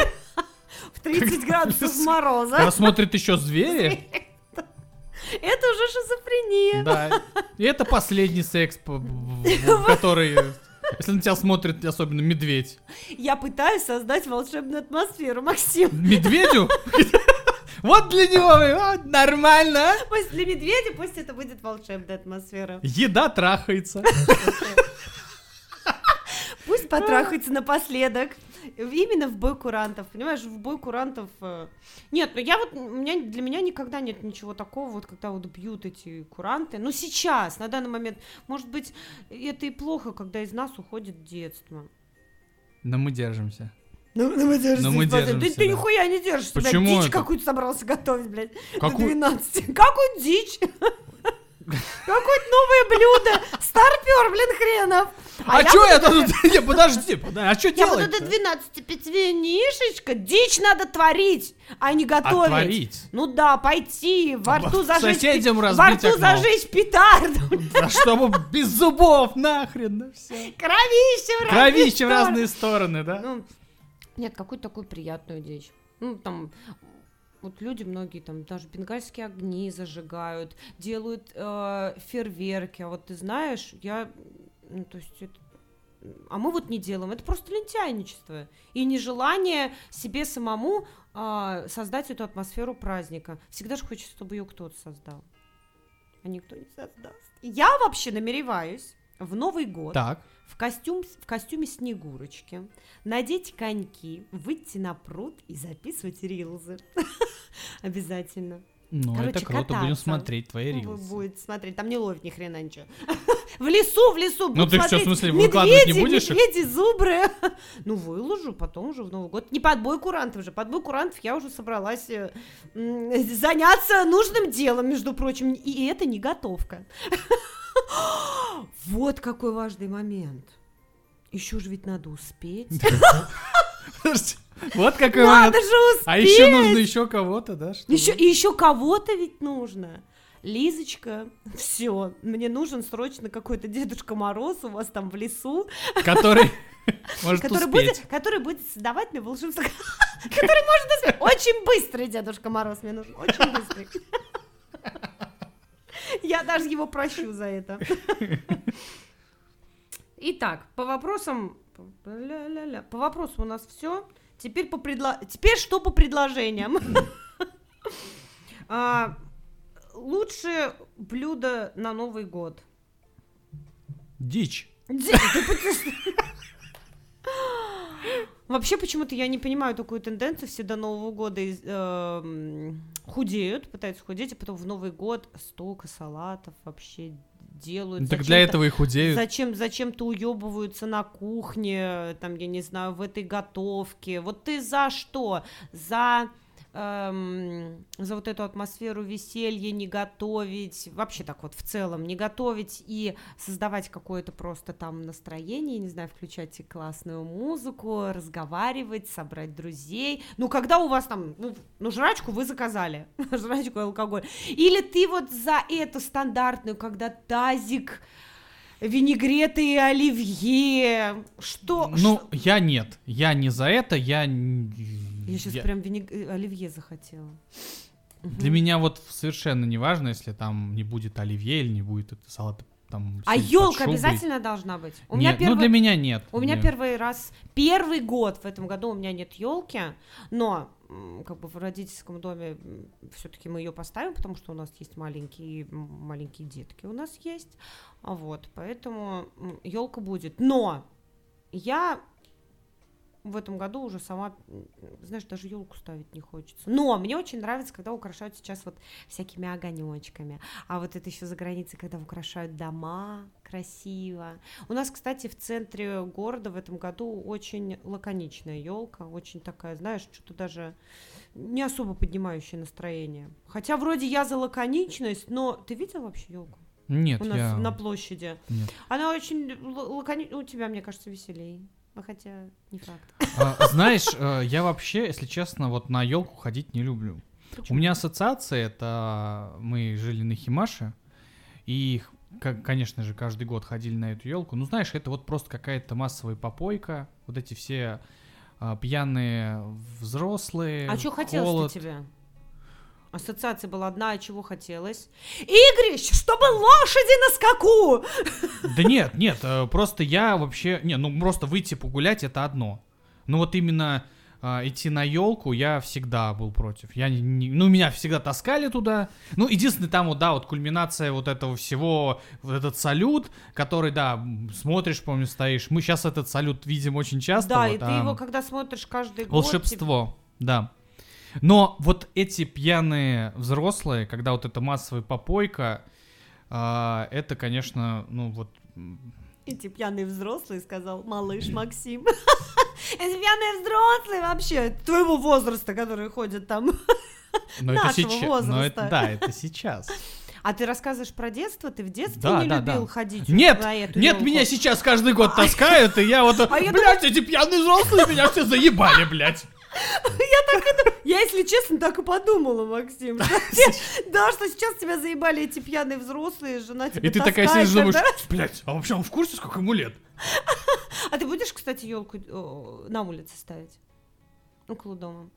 Speaker 3: в 30 градусов мороза,
Speaker 4: Когда смотрят еще звери?
Speaker 3: Это уже шизофрения.
Speaker 4: Да. И это последний секс, который... Если на тебя смотрит особенно медведь.
Speaker 3: Я пытаюсь создать волшебную атмосферу, Максим.
Speaker 4: Медведю? Вот для него нормально. а?
Speaker 3: Пусть для медведя, пусть это будет волшебная атмосфера.
Speaker 4: Еда трахается.
Speaker 3: Пусть потрахается напоследок. Именно в бой курантов, понимаешь, в бой курантов... э, Нет, ну я вот, у меня, для меня никогда нет ничего такого, вот когда вот бьют эти куранты. Ну сейчас, на данный момент, может быть, это и плохо, когда из нас уходит детство.
Speaker 4: Но мы держимся.
Speaker 3: Ну, мы держимся.
Speaker 4: мы
Speaker 3: Ты,
Speaker 4: держимся,
Speaker 3: ты
Speaker 4: да.
Speaker 3: нихуя не держишься, блядь,
Speaker 4: Почему
Speaker 3: дичь
Speaker 4: это?
Speaker 3: какую-то собрался готовить, блядь,
Speaker 4: Какую-
Speaker 3: до 12. Какую дичь? Какое-то новое блюдо. Старпер, блин, хренов.
Speaker 4: А,
Speaker 3: я
Speaker 4: чё
Speaker 3: буду
Speaker 4: я тут? Не, подожди, а что
Speaker 3: Я
Speaker 4: делать?
Speaker 3: до 12 пить винишечка. Дичь надо творить, а не готовить.
Speaker 4: творить?
Speaker 3: Ну да, пойти, во рту зажечь...
Speaker 4: соседям
Speaker 3: Во рту зажечь петарду.
Speaker 4: Да чтобы без зубов, нахрен, да все.
Speaker 3: Кровище в разные
Speaker 4: Кровище в разные стороны, да?
Speaker 3: Ну, нет, какую-то такую приятную дичь. Ну, там, вот люди многие там даже бенгальские огни зажигают, делают э, фейерверки. А вот ты знаешь, я, ну, то есть это а мы вот не делаем. Это просто лентяйничество и нежелание себе самому а, создать эту атмосферу праздника. Всегда же хочется, чтобы ее кто-то создал. А никто не создаст. Я вообще намереваюсь в Новый год
Speaker 4: Так.
Speaker 3: в, костюм, в костюме Снегурочки, надеть коньки, выйти на пруд и записывать рилзы. Обязательно.
Speaker 4: Ну,
Speaker 3: Короче,
Speaker 4: это круто, будем
Speaker 3: кататься.
Speaker 4: смотреть твои
Speaker 3: Вы
Speaker 4: рилсы.
Speaker 3: Будет смотреть, там не ловит ни хрена ничего. В лесу, в лесу.
Speaker 4: Ну, ты что, в смысле, выкладывать не будешь?
Speaker 3: Медведи, зубры. Ну, выложу потом уже в Новый год. Не под бой курантов же. Под бой курантов я уже собралась э, заняться нужным делом, между прочим. И это не готовка. Вот какой важный момент. Еще же ведь надо успеть.
Speaker 4: Подожди, Вот какой
Speaker 3: Надо
Speaker 4: момент.
Speaker 3: же успеть.
Speaker 4: А еще нужно еще кого-то, да? чтобы-
Speaker 3: Еще, и еще кого-то ведь нужно. Лизочка, все, мне нужен срочно какой-то Дедушка Мороз у вас там в лесу,
Speaker 4: Который может
Speaker 3: который будет,
Speaker 4: успеть.
Speaker 3: который будет создавать мне волшебство. Который может успеть. Очень быстрый Дедушка Мороз мне нужен, очень быстрый. Я даже его прощу за это. Итак, по вопросам... По вопросам у нас все. Теперь, по предло... Теперь что по предложениям? А, Лучшее блюдо на Новый год.
Speaker 4: Дичь.
Speaker 3: Ди- да подожди. Вообще, почему-то я не понимаю такую тенденцию. Все до Нового года эм, худеют, пытаются худеть, а потом в Новый год столько салатов вообще делают.
Speaker 4: Так для этого и худеют.
Speaker 3: Зачем, зачем-то уебываются на кухне, там, я не знаю, в этой готовке. Вот ты за что? За, эм, за вот эту атмосферу веселья не готовить, вообще так вот в целом, не готовить и создавать какое-то просто там настроение, не знаю, включать и классную музыку, разговаривать, собрать друзей. Ну, когда у вас там, ну, ну жрачку вы заказали, жрачку и алкоголь. Или ты вот за эту стандартную, когда тазик винегреты и оливье. Что?
Speaker 4: Ну,
Speaker 3: что-
Speaker 4: я нет. Я не за это, я...
Speaker 3: Я сейчас
Speaker 4: я-
Speaker 3: прям винег- э, оливье захотела.
Speaker 4: Для меня вот совершенно не важно, если там не будет оливье или не будет это салат там...
Speaker 3: А елка обязательно должна быть. У меня
Speaker 4: Нет,
Speaker 3: первый...
Speaker 4: ну для меня нет.
Speaker 3: У меня
Speaker 4: Нет.
Speaker 3: первый раз, первый год в этом году у меня нет елки, но как бы в родительском доме все-таки мы ее поставим, потому что у нас есть маленькие маленькие детки, у нас есть, вот, поэтому елка будет. Но я в этом году уже сама, знаешь, даже елку ставить не хочется. Но мне очень нравится, когда украшают сейчас вот всякими огонечками. А вот это еще за границей, когда украшают дома красиво. У нас, кстати, в центре города в этом году очень лаконичная елка, очень такая, знаешь, что-то даже не особо поднимающее настроение. Хотя вроде я за лаконичность, но ты видел вообще елку
Speaker 4: Нет,
Speaker 3: у нас
Speaker 4: я...
Speaker 3: на площади?
Speaker 4: Нет.
Speaker 3: Она очень лаконичная, у тебя, мне кажется, веселее. Ну, хотя не факт.
Speaker 4: А, Знаешь, э, я вообще, если честно, вот на елку ходить не люблю. У меня ассоциация, это мы жили на Химаше, и, х- к- конечно же, каждый год ходили на эту елку. Ну, знаешь, это вот просто какая-то массовая попойка, вот эти все а, пьяные взрослые.
Speaker 3: А что хотелось
Speaker 4: холод.
Speaker 3: Тебе? Ассоциация была одна, чего хотелось? Игрищ, чтобы лошади на скаку!
Speaker 4: Да нет, нет, э, просто я вообще, не, ну просто выйти погулять это одно. Ну вот именно а, идти на елку, я всегда был против. Я не, не- ну, меня всегда таскали туда. Ну, единственное, там вот, да, вот кульминация вот этого всего, вот этот салют, который, да, смотришь, помню, стоишь. Мы сейчас этот салют видим очень часто.
Speaker 3: Да,
Speaker 4: вот,
Speaker 3: и ты
Speaker 4: а,
Speaker 3: его, когда смотришь каждый год...
Speaker 4: Волшебство, да. Но вот эти пьяные взрослые, когда вот эта массовая попойка, а, это, конечно, ну вот...
Speaker 3: Эти пьяные взрослые, сказал малыш Максим. Эти пьяные взрослые вообще твоего возраста, которые ходят там.
Speaker 4: Но это сейчас. Но это,
Speaker 3: возраста.
Speaker 4: да, это сейчас.
Speaker 3: А ты рассказываешь про детство? Ты в детстве
Speaker 4: Да,
Speaker 3: не
Speaker 4: да,
Speaker 3: любил
Speaker 4: да.
Speaker 3: ходить
Speaker 4: Нет,
Speaker 3: на эту
Speaker 4: нет,
Speaker 3: ёлку?
Speaker 4: меня сейчас каждый год таскают, и я вот,
Speaker 3: А
Speaker 4: блядь, эти пьяные взрослые меня все заебали, блядь.
Speaker 3: Я, если честно, так и подумала, Максим. Да, что сейчас тебя заебали эти пьяные взрослые, жена тебя
Speaker 4: И ты такая сидишь, думаешь, блядь, а вообще он в курсе, сколько ему лет?
Speaker 3: А ты будешь, кстати, елку на улице ставить? Около дома.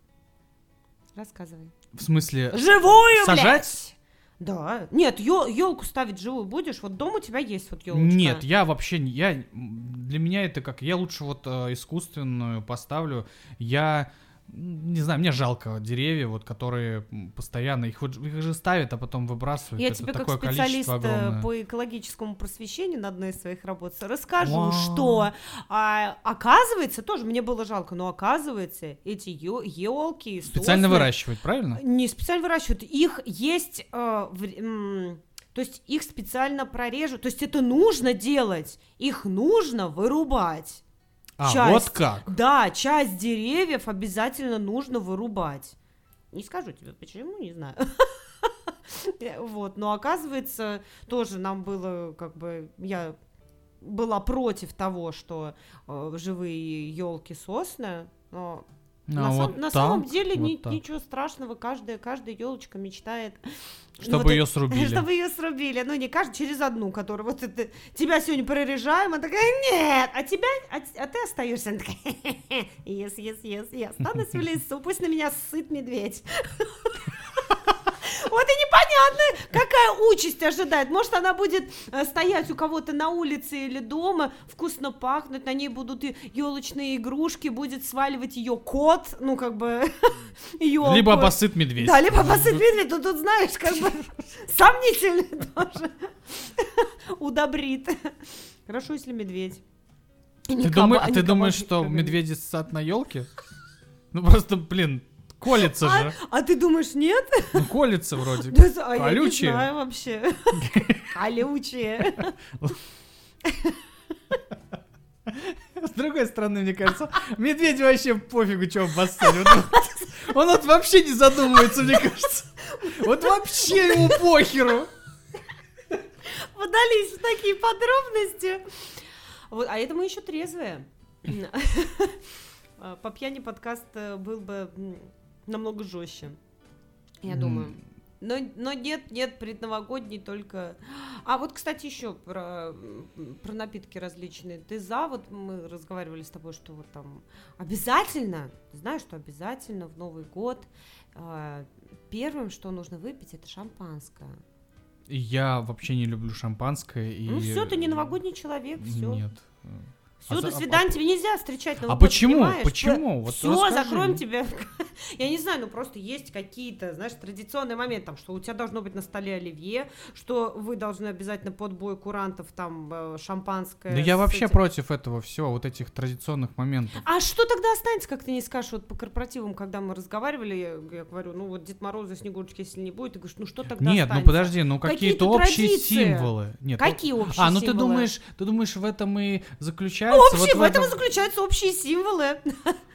Speaker 3: Рассказывай.
Speaker 4: В смысле,
Speaker 3: Живую,
Speaker 4: Сажать?
Speaker 3: Да. Нет, елку ставить живую будешь? Вот дом у тебя есть вот елочка.
Speaker 4: Нет, я вообще не, я, для меня это как, я лучше вот э, искусственную поставлю, я, не знаю, мне жалко деревья, вот, которые постоянно, их, их же ставят, а потом выбрасывают,
Speaker 3: Я
Speaker 4: это
Speaker 3: тебе как специалист э, по экологическому просвещению на одной из своих работ расскажу,
Speaker 4: Вау.
Speaker 3: что а, оказывается, тоже мне было жалко, но оказывается, эти елки
Speaker 4: Специально выращивать, правильно?
Speaker 3: Не специально выращивают, их есть, э, в- то есть их специально прорежут, то есть это нужно делать, их нужно вырубать.
Speaker 4: А,
Speaker 3: часть.
Speaker 4: вот как?
Speaker 3: Да, часть деревьев обязательно нужно вырубать. Не скажу тебе почему, не знаю. Вот, но оказывается, тоже нам было, как бы, я была против того, что э, живые елки сосны, но
Speaker 4: А,
Speaker 3: на, сам-
Speaker 4: вот
Speaker 3: на самом деле
Speaker 4: вот
Speaker 3: ни-
Speaker 4: так.
Speaker 3: ничего страшного, каждая, каждая елочка мечтает.
Speaker 4: Чтобы
Speaker 3: вот
Speaker 4: ее
Speaker 3: это-
Speaker 4: срубили.
Speaker 3: Чтобы ее срубили. Ну, не каждый, через одну, которую вот это, тебя сегодня прорежаем, она такая, нет, а тебя, а, а ты остаешься. Она такая, yes, yes, yes, я останусь в лесу, пусть на меня сыт медведь. Вот и непонятно, какая участь ожидает. Может, она будет э, стоять у кого-то на улице или дома, вкусно пахнуть, на ней будут и елочные игрушки, будет сваливать ее кот, ну, как бы, ёлку.
Speaker 4: Либо обосыт медведь.
Speaker 3: Да, либо посыт медведь, ну тут знаешь, как бы сомнительно тоже удобрит. Хорошо, если медведь.
Speaker 4: Ты, думаешь, а ты думаешь, что медведи ссат на елке? Ну просто, блин, колется
Speaker 3: А,
Speaker 4: же.
Speaker 3: а ты думаешь, нет?
Speaker 4: Ну колется вроде.
Speaker 3: Да, а я не
Speaker 4: Колючие.
Speaker 3: знаю вообще. Колючие.
Speaker 4: С другой стороны, мне кажется, медведь вообще пофигу, что обоссали. Он, он вот вообще не задумывается, мне кажется. Вот вообще ему похеру.
Speaker 3: Подались в такие подробности. Вот, а это мы еще трезвые. По пьяни подкаст э, был бы намного жестче. Я
Speaker 4: М.
Speaker 3: думаю. Но, но нет, нет, предновогодний только... А вот, кстати, еще про, про напитки различные. Ты за, вот мы разговаривали с тобой, что вот там обязательно, знаешь, что обязательно в Новый год а, первым, что нужно выпить, это шампанское.
Speaker 4: Я вообще не люблю шампанское. И...
Speaker 3: Ну все, ты не новогодний человек, все.
Speaker 4: Нет.
Speaker 3: Все,
Speaker 4: А
Speaker 3: до
Speaker 4: а-
Speaker 3: свидания, тебе нельзя встречать Новый
Speaker 4: А
Speaker 3: год,
Speaker 4: почему?
Speaker 3: понимаешь?
Speaker 4: Почему? Вот
Speaker 3: все,
Speaker 4: расскажи.
Speaker 3: закроем тебя. Я не знаю, ну просто есть какие-то, знаешь, традиционные моменты, там, что у тебя должно быть на столе оливье, что вы должны обязательно под бой курантов там э, шампанское.
Speaker 4: Да я вообще
Speaker 3: этим.
Speaker 4: против этого всего, вот этих традиционных моментов.
Speaker 3: А что тогда останется, как ты не скажешь, вот по корпоративам, когда мы разговаривали, я, я говорю, ну вот Дед Мороза, Снегурочки, если не будет, ты говоришь, ну что тогда
Speaker 4: Нет, ну
Speaker 3: останется?
Speaker 4: подожди, ну какие-то
Speaker 3: Какие-то
Speaker 4: общие
Speaker 3: традиции.
Speaker 4: символы. Нет, ну-
Speaker 3: Какие общие
Speaker 4: А, ну ты
Speaker 3: символы?
Speaker 4: думаешь, ты думаешь, в этом и заключается?
Speaker 3: Общие,
Speaker 4: вот
Speaker 3: в этом и заключаются общие символы.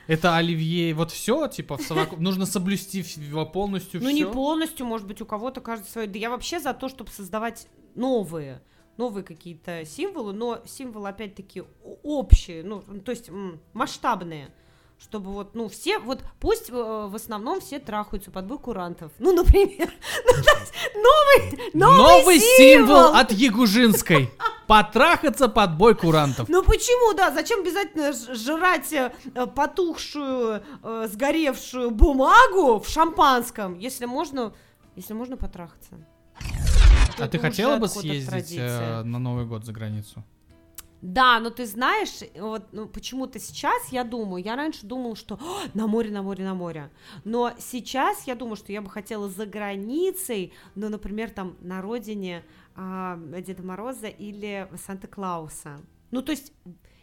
Speaker 4: Это оливье, вот все, типа, в совокуп- нужно соблюсти полностью
Speaker 3: Ну,
Speaker 4: все.
Speaker 3: не полностью, может быть, у кого-то каждый свой. Да я вообще за то, чтобы создавать новые, новые какие-то символы, но символы, опять-таки, общие, ну, то есть масштабные. Чтобы вот, ну, все, вот пусть э, в основном все трахаются под бой курантов. Ну, например, ну, новый, новый,
Speaker 4: Новый символ от Ягужинской. Потрахаться под бой курантов.
Speaker 3: Ну почему, да? Зачем обязательно жрать э, потухшую, э, сгоревшую бумагу в шампанском, если можно, если можно потрахаться?
Speaker 4: А
Speaker 3: Это
Speaker 4: ты хотела бы съездить э, на Новый год за границу?
Speaker 3: Да, но ты знаешь, вот ну, почему-то сейчас я думаю, я раньше думала, что «О, на море, на море, на море, но сейчас я думаю, что я бы хотела за границей, ну, например, там на родине а, Деда Мороза или Санта-Клауса. Ну, то есть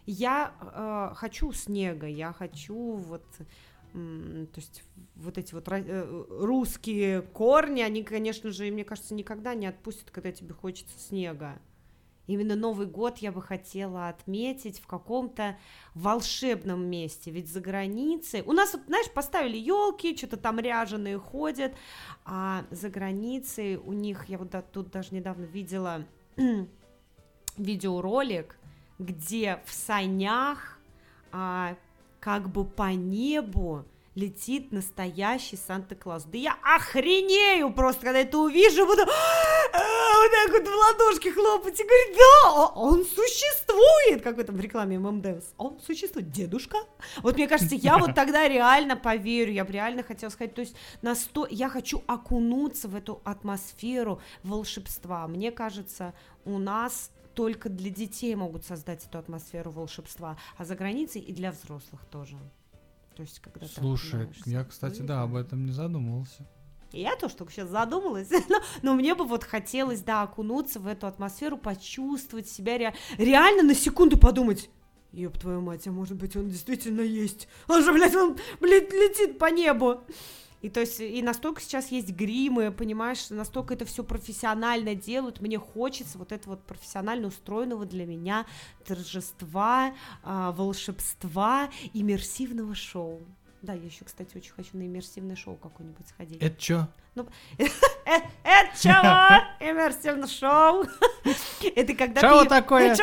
Speaker 3: я э, хочу снега, я хочу вот то есть вот эти вот э, русские корни, они, конечно же, мне кажется, никогда не отпустят, когда тебе хочется снега. Именно Новый год я бы хотела отметить в каком-то волшебном месте. Ведь за границей... У нас, вот, знаешь, поставили елки, что-то там ряженые ходят, а за границей у них, я вот тут даже недавно видела видеоролик, где в санях а, как бы по небу летит настоящий Санта-Клаус. Да я охренею просто, когда это увижу, буду «А, вот так вот в ладошки хлопать и говорить, да, о- он существует, как в этом в рекламе ММДМС, он существует, дедушка. Вот мне кажется, я вот тогда реально поверю, я бы реально хотела сказать, то есть на сто, я хочу окунуться в эту атмосферу волшебства. Мне кажется, у нас только для детей могут создать эту атмосферу волшебства, а за границей и для взрослых тоже. То есть, когда
Speaker 4: Слушай, я, кстати, да, об этом не задумывался.
Speaker 3: Я тоже только сейчас задумалась, но, но мне бы вот хотелось, да, окунуться в эту атмосферу, почувствовать себя ре- реально на секунду подумать, Ёб твою мать, а может быть он действительно есть. Он же, блядь, он, блядь, летит по небу. И то есть, и настолько сейчас есть гримы, понимаешь, настолько это все профессионально делают, мне хочется вот этого вот профессионально устроенного для меня торжества, а, волшебства, иммерсивного шоу. Да, я еще, кстати, очень хочу на иммерсивное шоу какое-нибудь сходить.
Speaker 4: Это чё?
Speaker 3: Э, Это чего? Иммерсивное шоу. Это когда
Speaker 4: Чего
Speaker 3: ты...
Speaker 4: такое?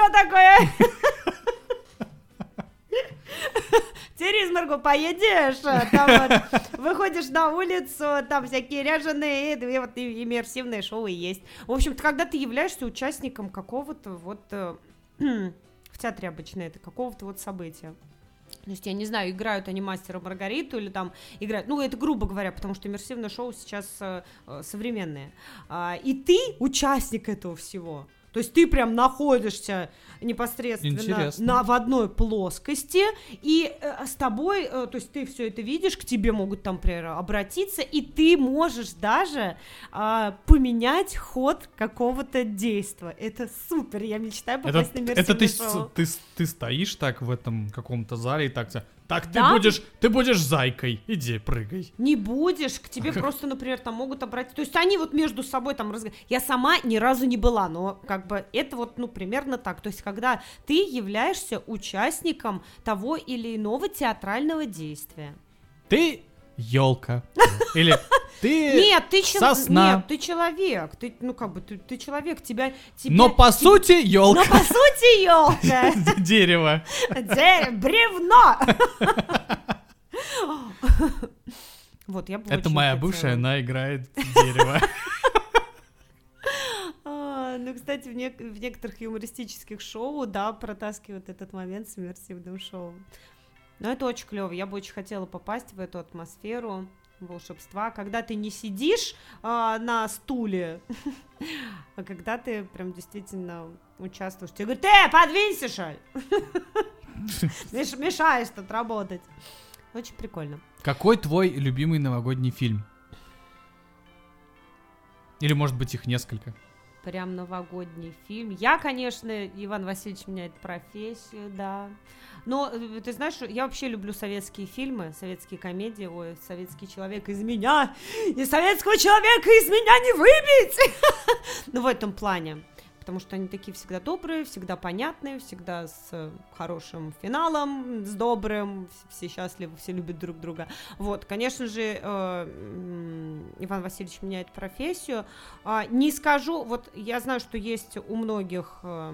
Speaker 3: Что такое? Терезмаргу поедешь, а, там вот выходишь на улицу, там всякие ряженые, и вот и иммерсивное шоу есть. В общем-то, когда ты являешься участником какого-то вот э, в театре обычно это какого-то вот события. То есть, я не знаю, играют они мастера Маргариту или там играют, ну, это грубо говоря, потому что иммерсивное шоу сейчас э, э, современное. А, и ты участник этого всего. То есть ты прям находишься непосредственно
Speaker 4: Интересно.
Speaker 3: на, в одной плоскости, и э, с тобой, э, то есть ты все это видишь, к тебе могут там, например, обратиться, и ты можешь даже а, поменять ход какого-то действия. Это супер, я мечтаю
Speaker 4: Это,
Speaker 3: попасть на иммерсивное
Speaker 4: это ты, ты, ты стоишь так в этом каком-то зале и так тебя, так, ты
Speaker 3: Да?
Speaker 4: будешь, ты будешь зайкой, иди, прыгай.
Speaker 3: Не будешь, к тебе просто, например, там могут обратиться. То есть они вот между собой там разговаривают. Я сама ни разу не была, но как бы это вот, ну, примерно так. То есть когда ты являешься участником того или иного театрального действия.
Speaker 4: Ты елка. Или ты
Speaker 3: Нет, ты человек.
Speaker 4: сосна.
Speaker 3: Нет, ты человек. Ты, ну, как бы, ты, ты человек, тебя... тебя
Speaker 4: Но по
Speaker 3: те-
Speaker 4: сути
Speaker 3: Но
Speaker 4: елка.
Speaker 3: по сути, елка.
Speaker 4: Дерево.
Speaker 3: Бревно. Вот, я
Speaker 4: Это моя бывшая, она играет дерево.
Speaker 3: А, ну, кстати, в, нек- в некоторых юмористических шоу, да, протаскивают этот момент с иммерсивным шоу. Но это очень клево. Я бы очень хотела попасть в эту атмосферу волшебства, когда ты не сидишь а, на стуле, а когда ты прям действительно участвуешь. Тебе говорят, ты подвинься, шаль! Меш- Мешаешь тут работать. Очень прикольно.
Speaker 4: Какой твой любимый новогодний фильм? Или, может быть, их несколько?
Speaker 3: Прям новогодний фильм. Я, конечно, Иван Васильевич меняет профессию, да. Но э, ты знаешь, я вообще люблю советские фильмы, советские комедии. Ой, советский человек из меня, и советского человека из меня не выбить. Ну, в этом плане. Потому что они такие всегда добрые, всегда понятные, всегда с э, хорошим финалом, с добрым, вс- все счастливы, все любят друг друга. Вот, конечно же, э, Иван Васильевич меняет профессию. А, не скажу, вот я знаю, что есть у многих э,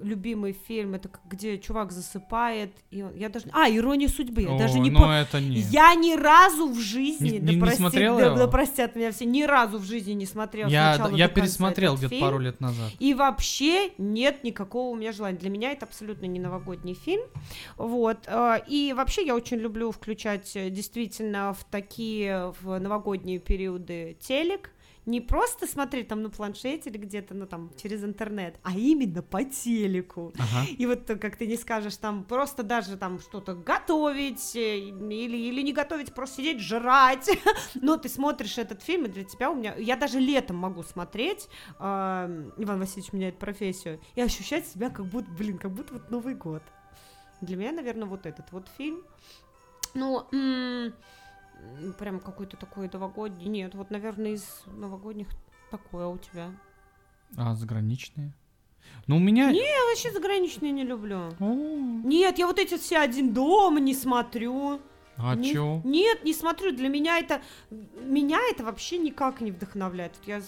Speaker 3: любимый фильм, это где чувак засыпает, и он- я даже... А, «Ирония судьбы», я даже
Speaker 4: О,
Speaker 3: не
Speaker 4: ну
Speaker 3: помню.
Speaker 4: это не.
Speaker 3: Я ни разу в жизни,
Speaker 4: Не-
Speaker 3: да,
Speaker 4: не- не
Speaker 3: прости-
Speaker 4: смотрела
Speaker 3: да,
Speaker 4: его?
Speaker 3: да простят меня все, ни разу в жизни не смотрела
Speaker 4: Я, я пересмотрел где-то пару лет назад.
Speaker 3: И вообще нет никакого у меня желания. Для меня это абсолютно не новогодний фильм. Вот. э, И вообще я очень люблю включать э, действительно в такие в новогодние периоды телек. Не просто смотреть там на планшете или где-то, ну там через интернет, а именно по телеку.
Speaker 4: Ага.
Speaker 3: И вот э, как ты не скажешь, там просто даже там что-то готовить э, или, или не готовить, просто сидеть жрать. Но ты смотришь этот фильм, и для тебя у меня... Я даже летом могу смотреть, эм, Иван Васильевич меняет профессию, и ощущать себя как будто, блин, как будто вот Новый год. Для меня, наверное, вот этот вот фильм. Ну, прям какой-то такой новогодний. Нет, вот, наверное, из новогодних такое у тебя.
Speaker 4: А заграничные? Ну, у меня...
Speaker 3: Я вообще заграничные не люблю. Нет, я вот эти все один дома не смотрю.
Speaker 4: А
Speaker 3: Не-
Speaker 4: чё?
Speaker 3: Нет, не смотрю. Для меня это меня это вообще никак не вдохновляет. Я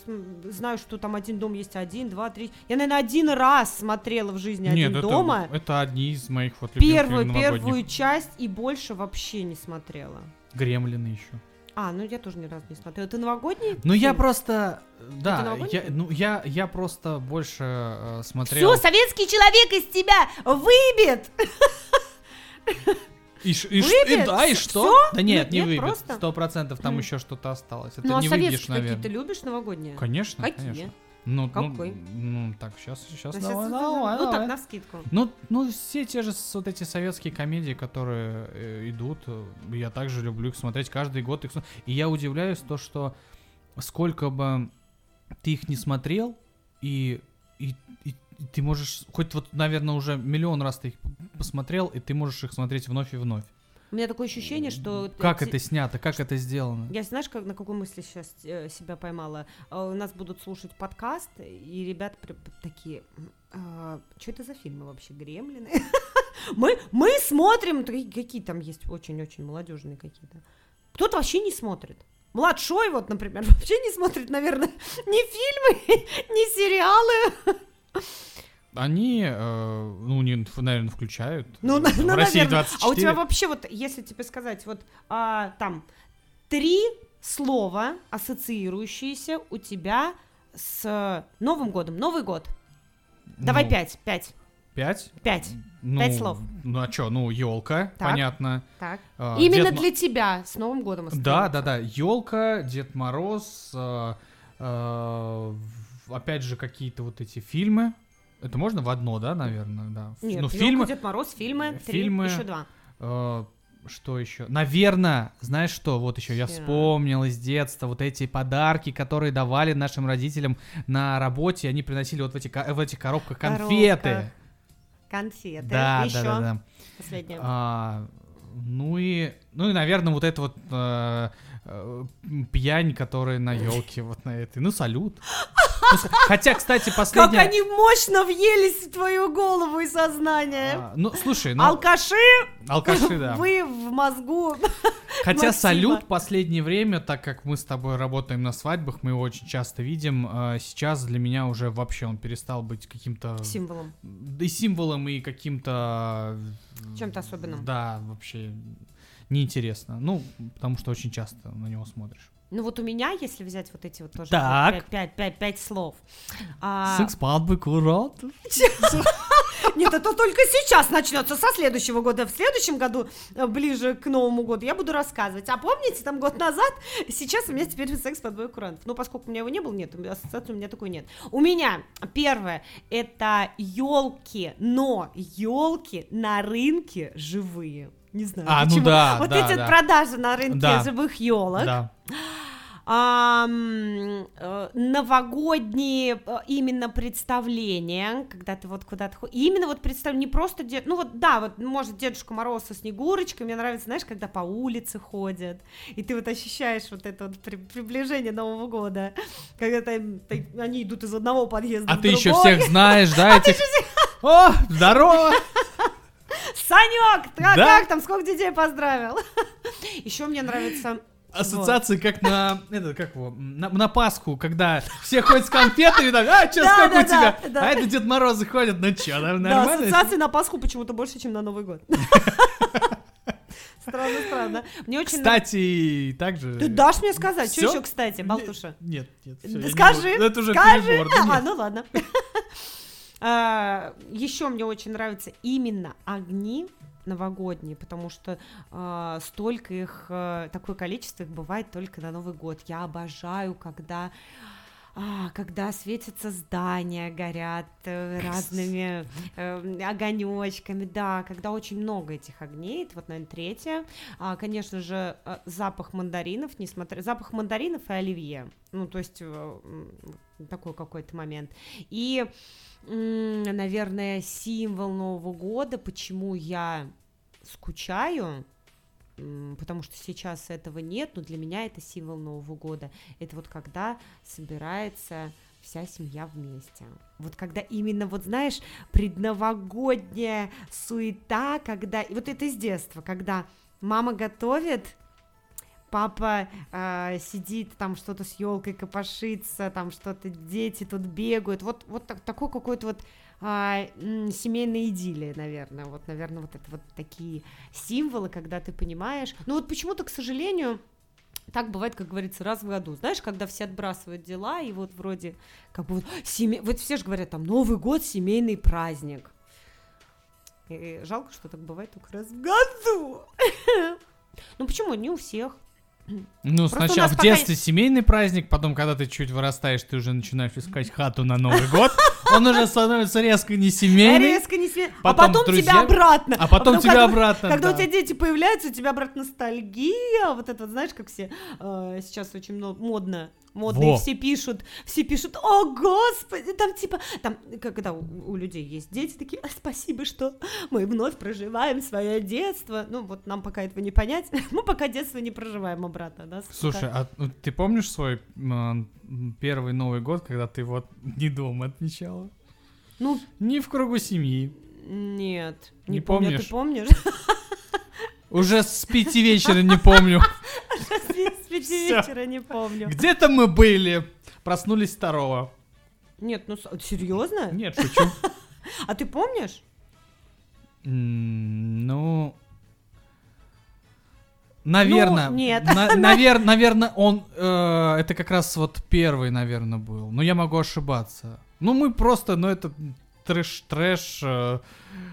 Speaker 3: знаю, что там один дом есть один, два, три. Я, наверное, один раз смотрела в жизни
Speaker 4: Нет,
Speaker 3: один
Speaker 4: это,
Speaker 3: дома.
Speaker 4: это одни из моих вот любимых
Speaker 3: Первую, первую часть и больше вообще не смотрела.
Speaker 4: Гремлины еще.
Speaker 3: А, ну я тоже ни разу не смотрела. Это новогодний?
Speaker 4: Ну, я просто... Да, я, ну, я, я просто больше э, смотрел...
Speaker 3: Все, советский человек из тебя выбит!
Speaker 4: И, ш- и ш- и
Speaker 3: Выбит?
Speaker 4: да, и что?
Speaker 3: Всё?
Speaker 4: Да нет,
Speaker 3: Нет,
Speaker 4: не выбит. Сто процентов там
Speaker 3: Мгм.
Speaker 4: еще что-то осталось. Это
Speaker 3: Ну, а
Speaker 4: не выбьешь,
Speaker 3: советские какие
Speaker 4: наверное.
Speaker 3: ты любишь новогодние?
Speaker 4: Конечно,
Speaker 3: Какие?
Speaker 4: конечно. Ну, ну,
Speaker 3: Какой?
Speaker 4: Ну, так, сейчас, сейчас,
Speaker 3: Ну,
Speaker 4: давай,
Speaker 3: щас-
Speaker 4: давай,
Speaker 3: ну,
Speaker 4: давай.
Speaker 3: так, на скидку.
Speaker 4: Ну, ну, все те же вот эти советские комедии, которые э, идут, я также люблю их смотреть каждый год. Их... И я удивляюсь то, что сколько бы ты их не смотрел, и, и- и ты можешь, хоть вот, наверное, уже миллион раз ты их посмотрел, и ты можешь их смотреть вновь и вновь.
Speaker 3: У меня такое ощущение, что...
Speaker 4: Как это снято, как это сделано?
Speaker 3: Я знаешь, как, на какой мысли сейчас э, себя поймала? Э, у нас будут слушать подкаст, и ребята такие, что это за фильмы вообще, гремлины? мы, мы смотрим, какие там есть очень-очень молодежные какие-то. Кто-то вообще не смотрит. Младшой вот, например, вообще не смотрит, наверное, ни фильмы, ни сериалы.
Speaker 4: Они, э, ну, не, наверное, включают.
Speaker 3: Ну,
Speaker 4: э, в
Speaker 3: ну,
Speaker 4: России
Speaker 3: наверное.
Speaker 4: 24.
Speaker 3: А у тебя вообще вот, если тебе сказать, вот а, там три слова, ассоциирующиеся у тебя с Новым годом. Новый год. Давай
Speaker 4: Ну,
Speaker 3: пять, пять,
Speaker 4: Пять?
Speaker 3: пять.
Speaker 4: Ну,
Speaker 3: Пять слов.
Speaker 4: Ну, а что, ну, елка, понятно.
Speaker 3: Так.
Speaker 4: А,
Speaker 3: Именно
Speaker 4: Дед
Speaker 3: для тебя с Новым годом.
Speaker 4: Да, да, да. Елка, Дед Мороз, э, э, в- опять же, какие-то вот эти фильмы. Это можно в одно, да, наверное, да.
Speaker 3: Нет,
Speaker 4: ну, фильмы.
Speaker 3: Дед Мороз, фильмы, три,
Speaker 4: Фильмы.
Speaker 3: еще два.
Speaker 4: э, что еще? Наверное, знаешь что? Вот еще я вспомнил из детства вот эти подарки, которые давали нашим родителям на работе. Они приносили вот в, эти, в этих коробках конфеты.
Speaker 3: Коробках. Конфеты.
Speaker 4: Да,
Speaker 3: еще.
Speaker 4: да, да, да.
Speaker 3: Последнее.
Speaker 4: А, ну и, ну и, наверное, вот это вот э, пьянь, которая на елке вот на этой. Ну салют. Хотя, кстати,
Speaker 3: как
Speaker 4: последняя.
Speaker 3: они мощно въелись в твою голову и сознание.
Speaker 4: а, ну слушай, ну
Speaker 3: Алкаши,
Speaker 4: алкаши, да.
Speaker 3: вы в мозгу.
Speaker 4: Хотя
Speaker 3: Максима.
Speaker 4: салют последнее время, так как мы с тобой работаем на свадьбах, мы его очень часто видим. э, сейчас для меня уже вообще он перестал быть каким-то
Speaker 3: Символом.
Speaker 4: да и символом и каким-то э,
Speaker 3: Чем-то особенным.
Speaker 4: Да, вообще неинтересно. Ну, потому что очень часто на него смотришь.
Speaker 3: Ну вот у меня, если взять вот эти вот тоже
Speaker 4: Так.
Speaker 3: пять, пять, пять, пять слов. а,
Speaker 4: Секс-палбы, курорт.
Speaker 3: Нет, это только сейчас начнется, со следующего года. В следующем году, э, ближе к Новому году, я буду рассказывать. А помните, там год назад, сейчас у меня теперь секс под двое курантов. Ну, поскольку у меня его не было, нет, ассоциации у меня такой нет. У меня первое, это елки, но елки на рынке живые. Не знаю.
Speaker 4: А, ну
Speaker 3: почему.
Speaker 4: да,
Speaker 3: Вот
Speaker 4: да,
Speaker 3: эти
Speaker 4: да.
Speaker 3: продажи на рынке
Speaker 4: Да.
Speaker 3: живых елок.
Speaker 4: Да.
Speaker 3: Э, новогодние э, именно представления, когда ты вот куда-то ходишь, именно вот представь, не просто дед, ну вот да, вот может Дедушка Мороз со Снегурочкой, мне нравится, знаешь, когда по улице ходят, и ты вот ощущаешь вот это вот при- приближение Нового года, когда ты- ты- они идут из одного подъезда
Speaker 4: А ты еще
Speaker 3: другой.
Speaker 4: всех знаешь, да, этих... О, здорово!
Speaker 3: Санек, а
Speaker 4: Да?
Speaker 3: как там, сколько детей поздравил? Еще мне нравится
Speaker 4: Ассоциации как на, это, как его, на, на Пасху, когда все ходят с конфетами, так, а, что,
Speaker 3: Да,
Speaker 4: сколько
Speaker 3: да,
Speaker 4: у тебя?
Speaker 3: да, да.
Speaker 4: А это Дед Морозы ходят, ну
Speaker 3: Да,
Speaker 4: нормально?
Speaker 3: ассоциации на Пасху почему-то больше, чем на Новый год. Странно, странно. Мне очень
Speaker 4: Кстати, также...
Speaker 3: Ты дашь мне сказать? Что еще, кстати, Балтуша?
Speaker 4: Нет, нет,
Speaker 3: Да скажи.
Speaker 4: Это уже
Speaker 3: скажи.
Speaker 4: да
Speaker 3: А, ну ладно. Еще мне очень нравятся именно огни новогодние, потому что э, столько их, э, такое количество их бывает только на Новый год. Я обожаю, когда а, когда светятся здания, горят э, разными э, огонечками, да, когда очень много этих огней, это вот, наверное, третье. А, конечно же, э, запах мандаринов, несмотря... Запах мандаринов и оливье, ну, то есть э, такой какой-то момент. И, наверное, символ Нового года, почему я скучаю, потому что сейчас этого нет, но для меня это символ Нового года. Это вот когда собирается вся семья вместе. Вот когда именно, вот знаешь, предновогодняя суета, когда... Вот это из детства, когда мама готовит, папа э, сидит, там что-то с елкой копошится, там что-то дети тут бегают. Вот, вот так- такой какой-то вот м, семейная идиллия, наверное. Вот, наверное, вот это вот такие символы, когда ты понимаешь. Ну вот почему-то, к сожалению, так бывает, как говорится, раз в году. Знаешь, когда все отбрасывают дела, и вот вроде как бы вот, семе... вот все же говорят, там, Новый год, семейный праздник. И жалко, что так бывает только раз в году. Ну почему? Не у всех.
Speaker 4: Ну,
Speaker 3: у
Speaker 4: сначала в детстве семейный праздник, потом, когда ты чуть вырастаешь, ты уже начинаешь искать хату на Новый год. Он уже становится резко не семейный.
Speaker 3: Резко не сме- А
Speaker 4: потом
Speaker 3: потом
Speaker 4: друзья,
Speaker 3: тебя обратно.
Speaker 4: а потом тебя
Speaker 3: когда-
Speaker 4: обратно,
Speaker 3: Когда
Speaker 4: да.
Speaker 3: у тебя дети появляются, у тебя обратно ностальгия. Вот это вот, знаешь, как все э, сейчас очень модно. Модно,
Speaker 4: Во.
Speaker 3: все пишут, все пишут, о, господи, там типа, там, когда у, у людей есть дети, такие, «А, спасибо, что мы вновь проживаем свое детство. Ну, вот нам пока этого не понять, мы пока детство не проживаем обратно, да.
Speaker 4: Слушай, а ну, ты помнишь свой м, первый Новый год, когда ты вот не дома отмечала?
Speaker 3: Ну,
Speaker 4: Не в кругу семьи.
Speaker 3: нет, не,
Speaker 4: Не
Speaker 3: помню,
Speaker 4: помнишь?
Speaker 3: ты помнишь?
Speaker 4: Уже с пяти вечера не помню.
Speaker 3: С пяти
Speaker 4: Всё.
Speaker 3: вечера не помню.
Speaker 4: Где-то мы были. Проснулись второго.
Speaker 3: Нет, ну, серьезно?
Speaker 4: Нет, шучу.
Speaker 3: А ты помнишь?
Speaker 4: Ну... Наверное.
Speaker 3: Ну, нет.
Speaker 4: Наверное, он... э, Это как раз вот первый, наверное, был. Но я могу ошибаться. Ну, мы просто, ну, это трэш, трэш. э,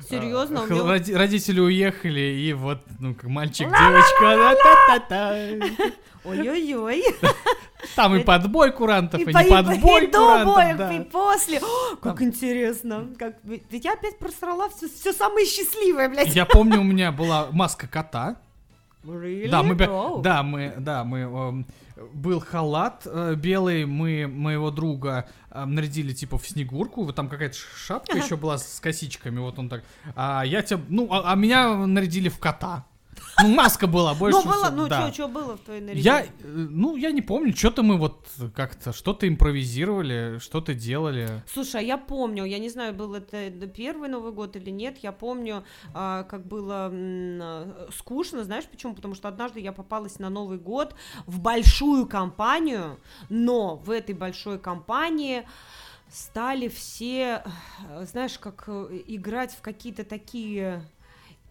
Speaker 3: Серьезно?
Speaker 4: э,
Speaker 3: него-
Speaker 4: роди- Родители уехали, и вот, ну, как мальчик, девочка.
Speaker 3: Ой-ой-ой.
Speaker 4: Там и подбой курантов, и
Speaker 3: по-
Speaker 4: не
Speaker 3: и
Speaker 4: подбой
Speaker 3: боя,
Speaker 4: курантов. да.
Speaker 3: и после. О, как
Speaker 4: Там-
Speaker 3: интересно. Как... Ведь я опять просрала все, все самое счастливое, блядь.
Speaker 4: Я помню, у меня была маска кота.
Speaker 3: Really?
Speaker 4: Да, мы,
Speaker 3: Вау.
Speaker 4: да, мы, да, мы, эм, был халат э, белый, мы моего друга э, нарядили типа в снегурку, вот там какая-то шапка еще была с косичками, вот он так, а я тебя, ну, а, а меня нарядили в кота. Ну, маска была больше
Speaker 3: Ну, было, ну,
Speaker 4: да.
Speaker 3: что было в твоей
Speaker 4: Я,
Speaker 3: наряде?
Speaker 4: э, ну, я не помню, что-то мы вот как-то, что-то импровизировали, что-то делали.
Speaker 3: Слушай, а я помню, я не знаю, был это первый Новый год или нет, я помню, а, как было м, а, скучно, знаешь почему? Потому что однажды я попалась на Новый год в большую компанию, но в этой большой компании стали все, э, знаешь, как э, играть в какие-то такие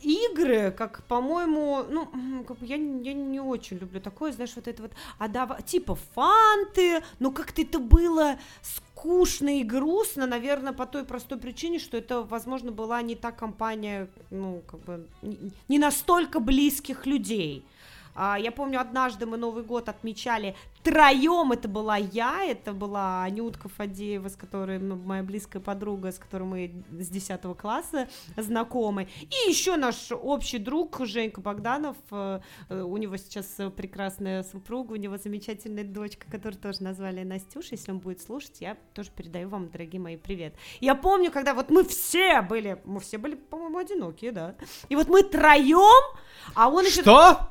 Speaker 3: игры, как, по-моему, ну, как бы я, я не очень люблю такое, знаешь, вот это вот, а дава- типа фанты, но как-то это было скучно и грустно, наверное, по той простой причине, что это, возможно, была не та компания, ну, как бы, не настолько близких людей. А, Я помню, однажды мы Новый год отмечали троем. Это была я, это была Анютка Фадеева, с которой ну, моя близкая подруга, с которой мы с 10 класса знакомы. И еще наш общий друг Женька Богданов. э, э, У него сейчас прекрасная супруга, у него замечательная дочка, которую тоже назвали Настюша. Если он будет слушать, я тоже передаю вам, дорогие мои, привет. Я помню, когда вот мы все были, мы все были, по-моему, одинокие, да. И вот мы троем, а он еще...
Speaker 4: Что?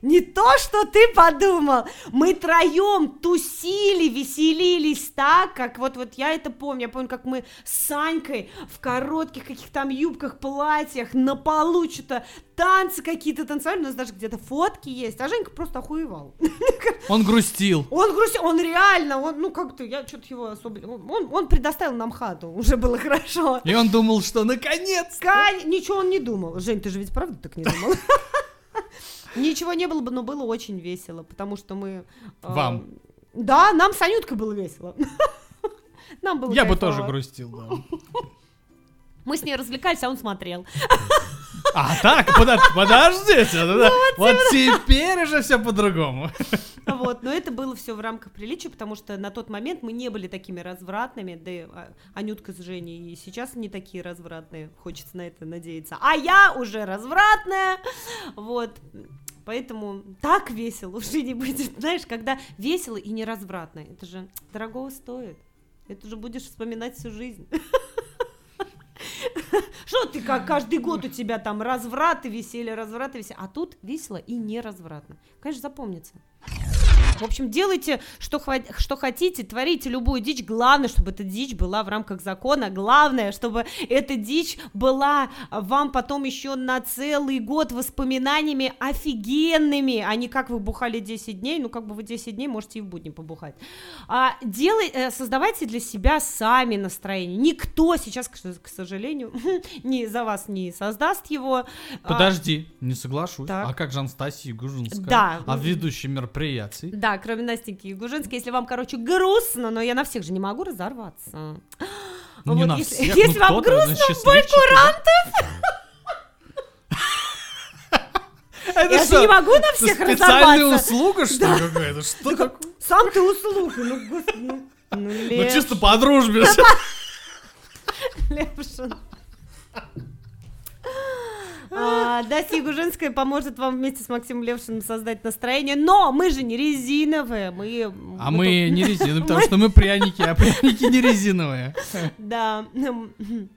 Speaker 3: Не то, что ты подумал. Мы троем тусили, веселились так, как вот, вот я это помню. Я помню, как мы с Санькой в коротких каких-то там юбках, платьях на полу что-то танцы какие-то танцевали. У нас даже где-то фотки есть. А Женька просто охуевал.
Speaker 4: Он грустил.
Speaker 3: Он грустил, он реально, он, ну как-то, я что-то его особо... Он, он предоставил нам хату, уже было хорошо.
Speaker 4: И он думал, что наконец
Speaker 3: Кань, ничего он не думал. Жень, ты же ведь правда так не думал? Ничего не было бы, но было очень весело, потому что мы... э,
Speaker 4: Вам.
Speaker 3: Да, нам с Анюткой было весело. Нам было
Speaker 4: Я бы тоже грустил, да.
Speaker 3: Мы с ней развлекались, а он смотрел.
Speaker 4: А так, подо- подождите, ну да, вот теперь уже все по-другому.
Speaker 3: Вот, но это было все в рамках приличия, потому что на тот момент мы не были такими развратными, да и а, Анютка с Женей и сейчас не такие развратные, хочется на это надеяться. А я уже развратная, вот. Поэтому так весело уже не будет. Знаешь, когда весело и не развратно, это же дорого стоит. Это же будешь вспоминать всю жизнь. Что ты как каждый год у тебя там развраты, веселье, развраты, веселье. А тут весело и не развратно. Конечно, запомнится. В общем, делайте, что, что хотите, творите любую дичь. Главное, чтобы эта дичь была в рамках закона. Главное, чтобы эта дичь была вам потом еще на целый год воспоминаниями офигенными, а не как вы бухали 10 дней. Ну, как бы вы 10 дней можете и в будни побухать. А, делай, э, создавайте для себя сами настроение. Никто сейчас, к, к сожалению, не за вас не создаст его. А,
Speaker 4: Подожди, не соглашусь.
Speaker 3: так.
Speaker 4: А как же Анастасия Гужинская?
Speaker 3: Да.
Speaker 4: А ведущий мероприятий?
Speaker 3: Да, кроме Настеньки Ягужинской, если вам, короче, грустно, но я на всех же не могу разорваться.
Speaker 4: Не
Speaker 3: Вот
Speaker 4: на
Speaker 3: если-
Speaker 4: всех,
Speaker 3: если
Speaker 4: ну,
Speaker 3: вам грустно,
Speaker 4: счастливчики, да. Это
Speaker 3: Я же
Speaker 4: что,
Speaker 3: не могу на
Speaker 4: это
Speaker 3: всех
Speaker 4: специальная
Speaker 3: разорваться.
Speaker 4: услуга, что ли, какая-то? Что такое?
Speaker 3: Сам ты услуга, ну, господи. Ну, ну,
Speaker 4: Ну, чисто по дружбе.
Speaker 3: Левшин. А, Настя Ягужинская поможет вам вместе с Максимом Левшиным создать настроение, но мы же не резиновые, мы...
Speaker 4: А мы не резиновые, потому что мы пряники, а пряники не резиновые.
Speaker 3: Да, м,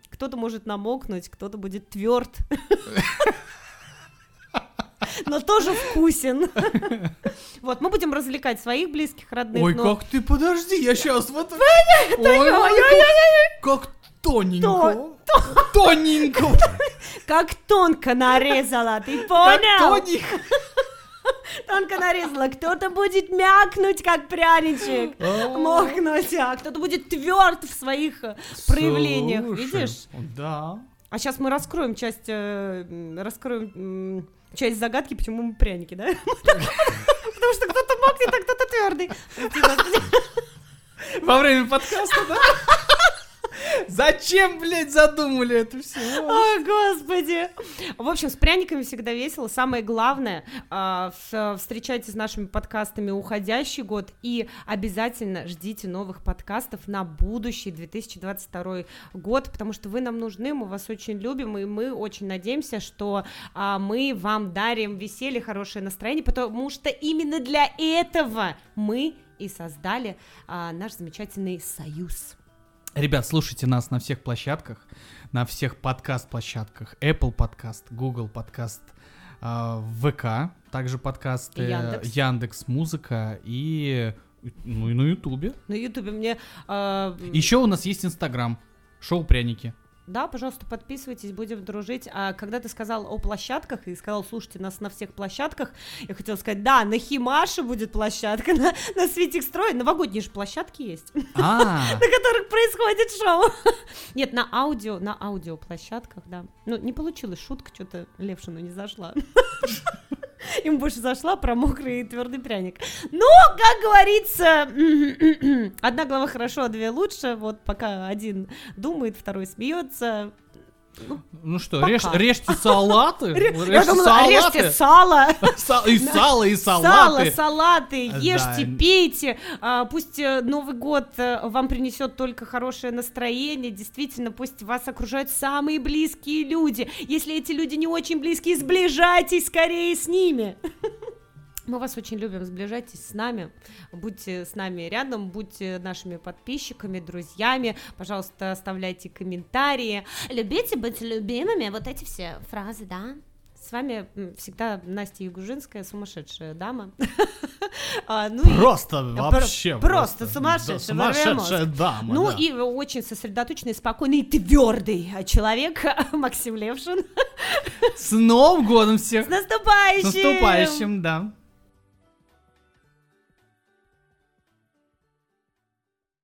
Speaker 3: кто-то может намокнуть, кто-то будет тверд. Но тоже вкусен. Вот, мы будем развлекать своих близких, родных.
Speaker 4: Ой, как ты, подожди, я сейчас вот... Как тоненько. Тоненько.
Speaker 3: Как тонко нарезала, ты
Speaker 4: Как
Speaker 3: понял?
Speaker 4: тоненько.
Speaker 3: Тонко нарезала. Кто-то будет мякнуть, как пряничек.
Speaker 4: А.
Speaker 3: Мокнуть, а кто-то будет тверд в своих э, проявлениях, видишь?
Speaker 4: Да.
Speaker 3: А сейчас мы раскроем часть, э, раскроем часть загадки, почему мы пряники, да? Потому что кто-то мокнет, а кто-то твердый.
Speaker 4: Во время подкаста, да? Зачем, блядь, задумали это все?
Speaker 3: О, господи. В общем, с пряниками всегда весело. Самое главное, а, встречайте с нашими подкастами уходящий год и обязательно ждите новых подкастов на будущий 2022 год, потому что вы нам нужны, мы вас очень любим, и мы очень надеемся, что а, мы вам дарим веселье, хорошее настроение, потому что именно для этого мы и создали а, наш замечательный союз.
Speaker 4: Ребят, слушайте нас на всех площадках, на всех подкаст-площадках. Apple подкаст, Google подкаст, ВК, также подкасты,
Speaker 3: Яндекс.
Speaker 4: Яндекс Музыка и ну и на Ютубе.
Speaker 3: На Ютубе мне... а,
Speaker 4: Еще у нас есть Инстаграм, шоу пряники.
Speaker 3: Да, пожалуйста, подписывайтесь, будем дружить. А когда ты сказал о площадках и сказал, слушайте нас на всех площадках, я хотела сказать, да, на Химаше будет площадка, на, на Светикстрое, новогодние же площадки есть,
Speaker 4: А,
Speaker 3: на которых происходит шоу. Нет, на аудио, на аудио площадках, да. Ну, не получилось, шутка что-то Левшину не зашла. Им больше зашла про мокрый и твердый пряник. Ну, как говорится, одна глава хорошо, а две лучше. Вот пока один думает, второй смеется.
Speaker 4: Ну что,
Speaker 3: Пока.
Speaker 4: режь- режьте салаты.
Speaker 3: Я
Speaker 4: режьте
Speaker 3: думала, режьте сало,
Speaker 4: Са- И сало, и
Speaker 3: сало,
Speaker 4: салаты.
Speaker 3: салаты,
Speaker 4: Да.
Speaker 3: ешьте, пейте. А, Пусть э, Новый год э, вам принесет только хорошее настроение. Действительно, пусть вас окружают самые близкие люди. Если эти люди не очень близкие, сближайтесь скорее с ними. Мы вас очень любим, сближайтесь с нами, будьте с нами рядом, будьте нашими подписчиками, друзьями, пожалуйста, оставляйте комментарии. Любите быть любимыми, вот эти все фразы, да? С вами всегда Настя Ягужинская, сумасшедшая дама. А, ну и-
Speaker 4: Просто
Speaker 3: Про-
Speaker 4: вообще.
Speaker 3: просто сумасшедшая,
Speaker 4: Да, Сумасшедшая дама.
Speaker 3: Ну
Speaker 4: да.
Speaker 3: и очень сосредоточенный, спокойный, твердый человек Максим Левшин.
Speaker 4: С Новым годом всех!
Speaker 3: С наступающим!
Speaker 4: С наступающим, да.